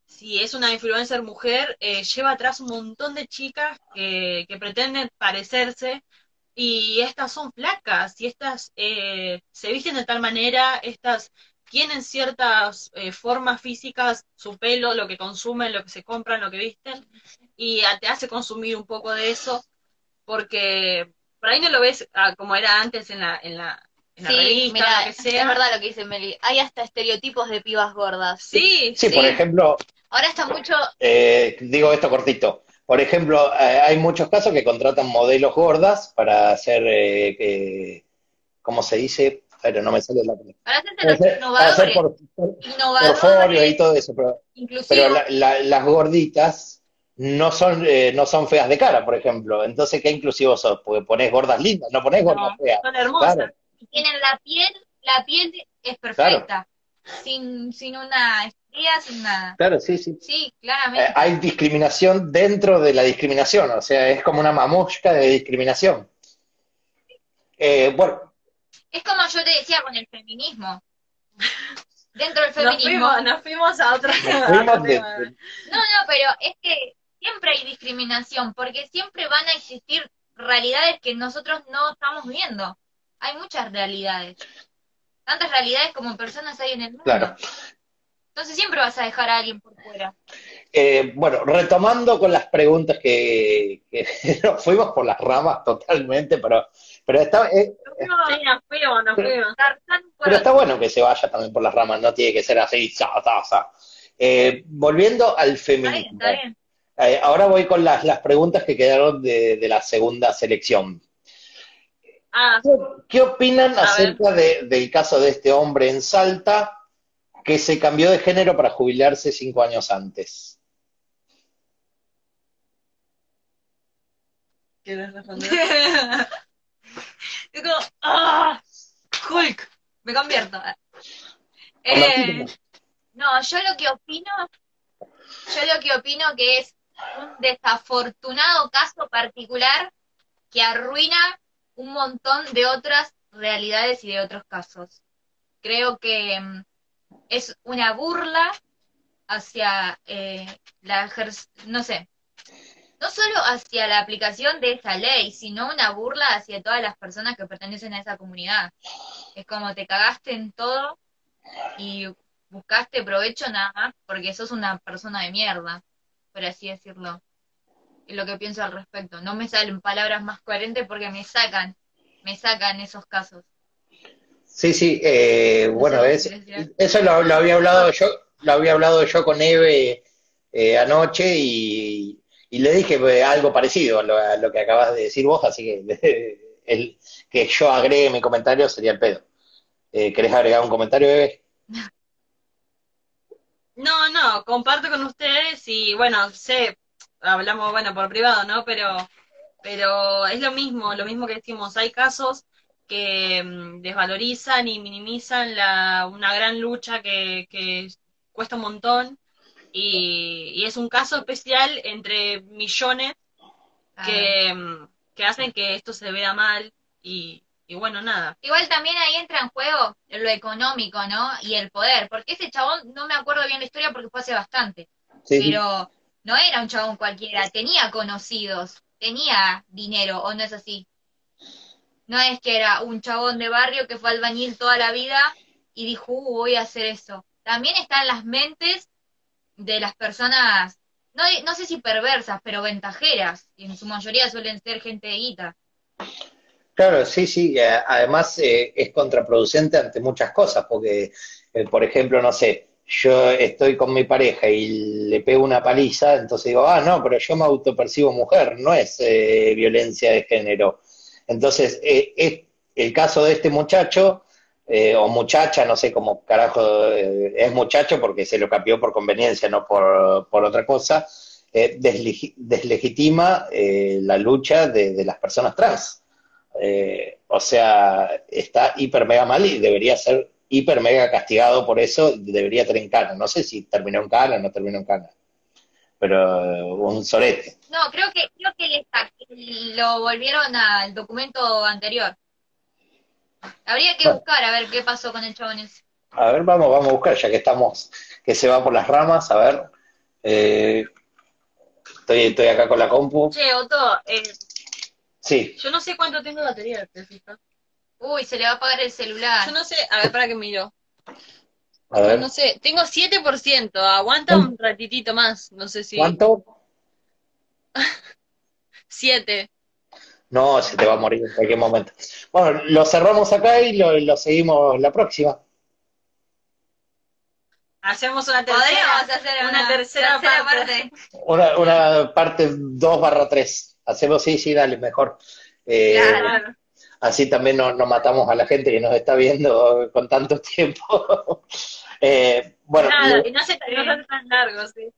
si es una influencer mujer, eh, lleva atrás un montón de chicas que, que pretenden parecerse y estas son flacas y estas se visten de tal manera, estas tienen ciertas eh, formas físicas, su pelo, lo que consumen, lo que se compran, lo que visten, y te hace consumir un poco de eso, porque por ahí no lo ves ah, como era antes en la, en la, en la revista, sea. Es verdad lo que dice Meli, hay hasta estereotipos de pibas gordas. Sí, sí, por ejemplo... Ahora está mucho... Eh, digo esto cortito. Por ejemplo, eh, hay muchos casos que contratan modelos gordas para hacer, eh, ¿cómo se dice? pero no me sale la Para hacer por, y todo eso, pero, las gorditas no son eh, no son feas de cara, por ejemplo. Entonces, ¿qué inclusivo sos? Porque ponés gordas lindas, no ponés gordas feas. Son hermosas. Tienen la piel, la piel es perfecta. Sin, sin una estría, sin nada. Claro, sí, sí. Sí, claramente. Eh, hay discriminación dentro de la discriminación, o sea, es como una mamusca de discriminación. Eh, bueno, es como yo te decía con el feminismo. Dentro del feminismo. Nos fuimos, a otra. no, no, pero es que siempre hay discriminación, porque siempre van a existir realidades que nosotros no estamos viendo. Hay muchas realidades. Tantas realidades como personas hay en el mundo. Claro. Entonces siempre vas a dejar a alguien por fuera. Eh, bueno, retomando con las preguntas que, que nos fuimos por las ramas totalmente, pero pero está, eh, pero está bueno que se vaya también por las ramas, no tiene que ser así. Eh, volviendo al feminismo. Eh, ahora voy con las, las preguntas que quedaron de, la segunda selección. Ah, ¿Qué opinan acerca de- del caso de este hombre en Salta que se cambió de género para jubilarse cinco años antes? ¿quieres responder? Es como, ¡ah! Hulk, me convierto. Eh, no, yo lo que opino, yo lo que opino que es un desafortunado caso particular que arruina un montón de otras realidades y de otros casos. Creo que mm, es una burla hacia eh, la no sé, no solo hacia la aplicación de esa ley, sino una burla hacia todas las personas que pertenecen a esa comunidad. Es como te cagaste en todo y buscaste provecho nada más porque sos una persona de mierda, por así decirlo. Es lo que pienso al respecto. No me salen palabras más coherentes porque me sacan, me sacan esos casos. Sí, sí, eh, bueno, es, eso lo, lo había hablado yo, lo había hablado yo con Eve eh, anoche y, y le dije eh, algo parecido a lo, a lo que acabas de decir vos, así que el, que yo agregue mi comentario sería el pedo. Eh, ¿querés agregar un comentario, Eve? No, no, comparto con ustedes y bueno, sé, hablamos, bueno, por privado, ¿no? Pero, pero es lo mismo, lo mismo que decimos, hay casos que mm, desvalorizan y minimizan la, una gran lucha que, que cuesta un montón y, y es un caso especial entre millones que, mm, que hacen que esto se vea mal y, y bueno, nada. Igual también ahí entra en juego lo económico, ¿no? Y el poder, porque ese chabón, no me acuerdo bien la historia porque fue hace bastante, sí. pero no era un chabón cualquiera, tenía conocidos, tenía dinero, ¿o no es así? No es que era un chabón de barrio que fue albañil toda la vida y dijo, "Uh, voy a hacer eso. También están las mentes de las personas, no, no sé si perversas, pero ventajeras, y en su mayoría suelen ser gente de guita. Claro, sí, sí. Además eh, es contraproducente ante muchas cosas, porque, eh, por ejemplo, no sé, yo estoy con mi pareja y le pego una paliza, entonces digo, ah, no, pero yo me autopercibo mujer, no es eh, violencia de género. Entonces, eh, el caso de este muchacho, eh, o muchacha, no sé cómo carajo, eh, es muchacho porque se lo cambió por conveniencia, no por, por otra cosa, deslegi- deslegitima la lucha de, las personas trans. O sea, está hiper mega mal y debería ser hiper mega castigado por eso, debería tener en cana. No sé si terminó en cana o no terminó en cana, pero un sorete. No, creo que, creo que le sa- lo volvieron al documento anterior. Habría que Bueno. buscar a ver qué pasó con el chabón ese. A ver, vamos, vamos a buscar, ya que estamos, que se va por las ramas, a ver. Eh, estoy, estoy acá con la compu. Che, Otto, eh, Sí, yo no sé cuánto tengo de batería, ¿te fijas? Uy, se le va a apagar el celular. Yo no sé, a ver, para que miro. A ver. No sé, tengo 7%, aguanta un ratitito más, no sé si... ¿Cuánto? 7. No, se te va a morir en cualquier momento. Bueno, lo cerramos acá y lo, lo seguimos la próxima. Hacemos una Podríamos tercera, hacer una, tercera, parte. Una, una parte 2 barra 3. Hacemos, sí, sí, dale, mejor. Eh, Claro. Así también no, no matamos a la gente que nos está viendo con tanto tiempo. Eh, bueno, Nada, y no se no tan largos, sí.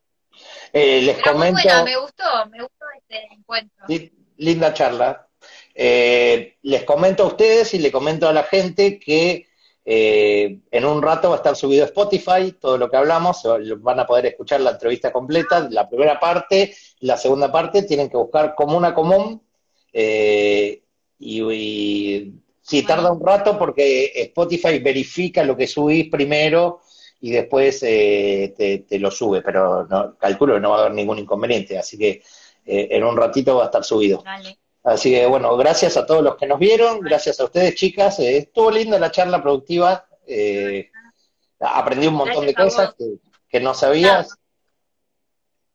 eh, les Pero comento, buena, me gustó, me gustó este encuentro. li- linda charla. Eh, les comento a ustedes y le comento a la gente que eh, en un rato va a estar subido a Spotify todo lo que hablamos, van a poder escuchar la entrevista completa, la primera parte, la segunda parte, tienen que buscar Comuna Común, eh, y, y sí, Bueno. tarda un rato porque Spotify verifica lo que subís primero y después eh, te, te lo sube, pero no, calculo que no va a haber ningún inconveniente, así que eh, en un ratito va a estar subido. Dale. Así que bueno, gracias a todos los que nos vieron, gracias a ustedes chicas, eh, estuvo linda la charla productiva, eh, aprendí un montón de Gracias cosas que, que no sabía.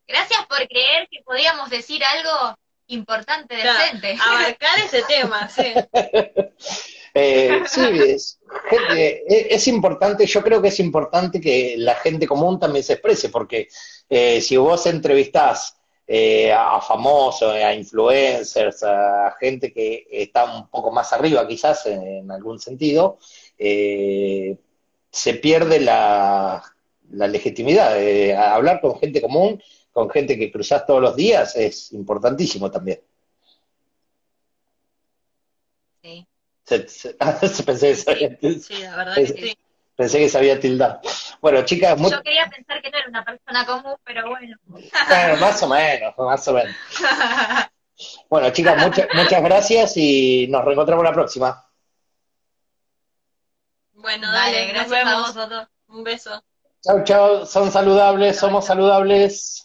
Gracias por creer que podíamos decir algo importante, Claro, decente. abarcar ese tema, sí. Eh, sí, es, gente, es, es importante, yo creo que es importante que la gente común también se exprese, porque eh, si vos entrevistás eh, a famosos, a influencers, a gente que está un poco más arriba quizás en, algún sentido, eh, se pierde la, la legitimidad. hablar con gente común, con gente que cruzas todos los días, es importantísimo también. Sí. pensé, que sí, la verdad que sí. Pensé que sabía tildar. Bueno, chicas, yo quería pensar que no era una persona común, pero bueno. bueno, más o menos, más o menos. Bueno, chicas, muchas, muchas gracias y nos reencontramos la próxima. Bueno, dale, gracias a vosotros. Un beso. Chao, chao, son saludables, somos saludables.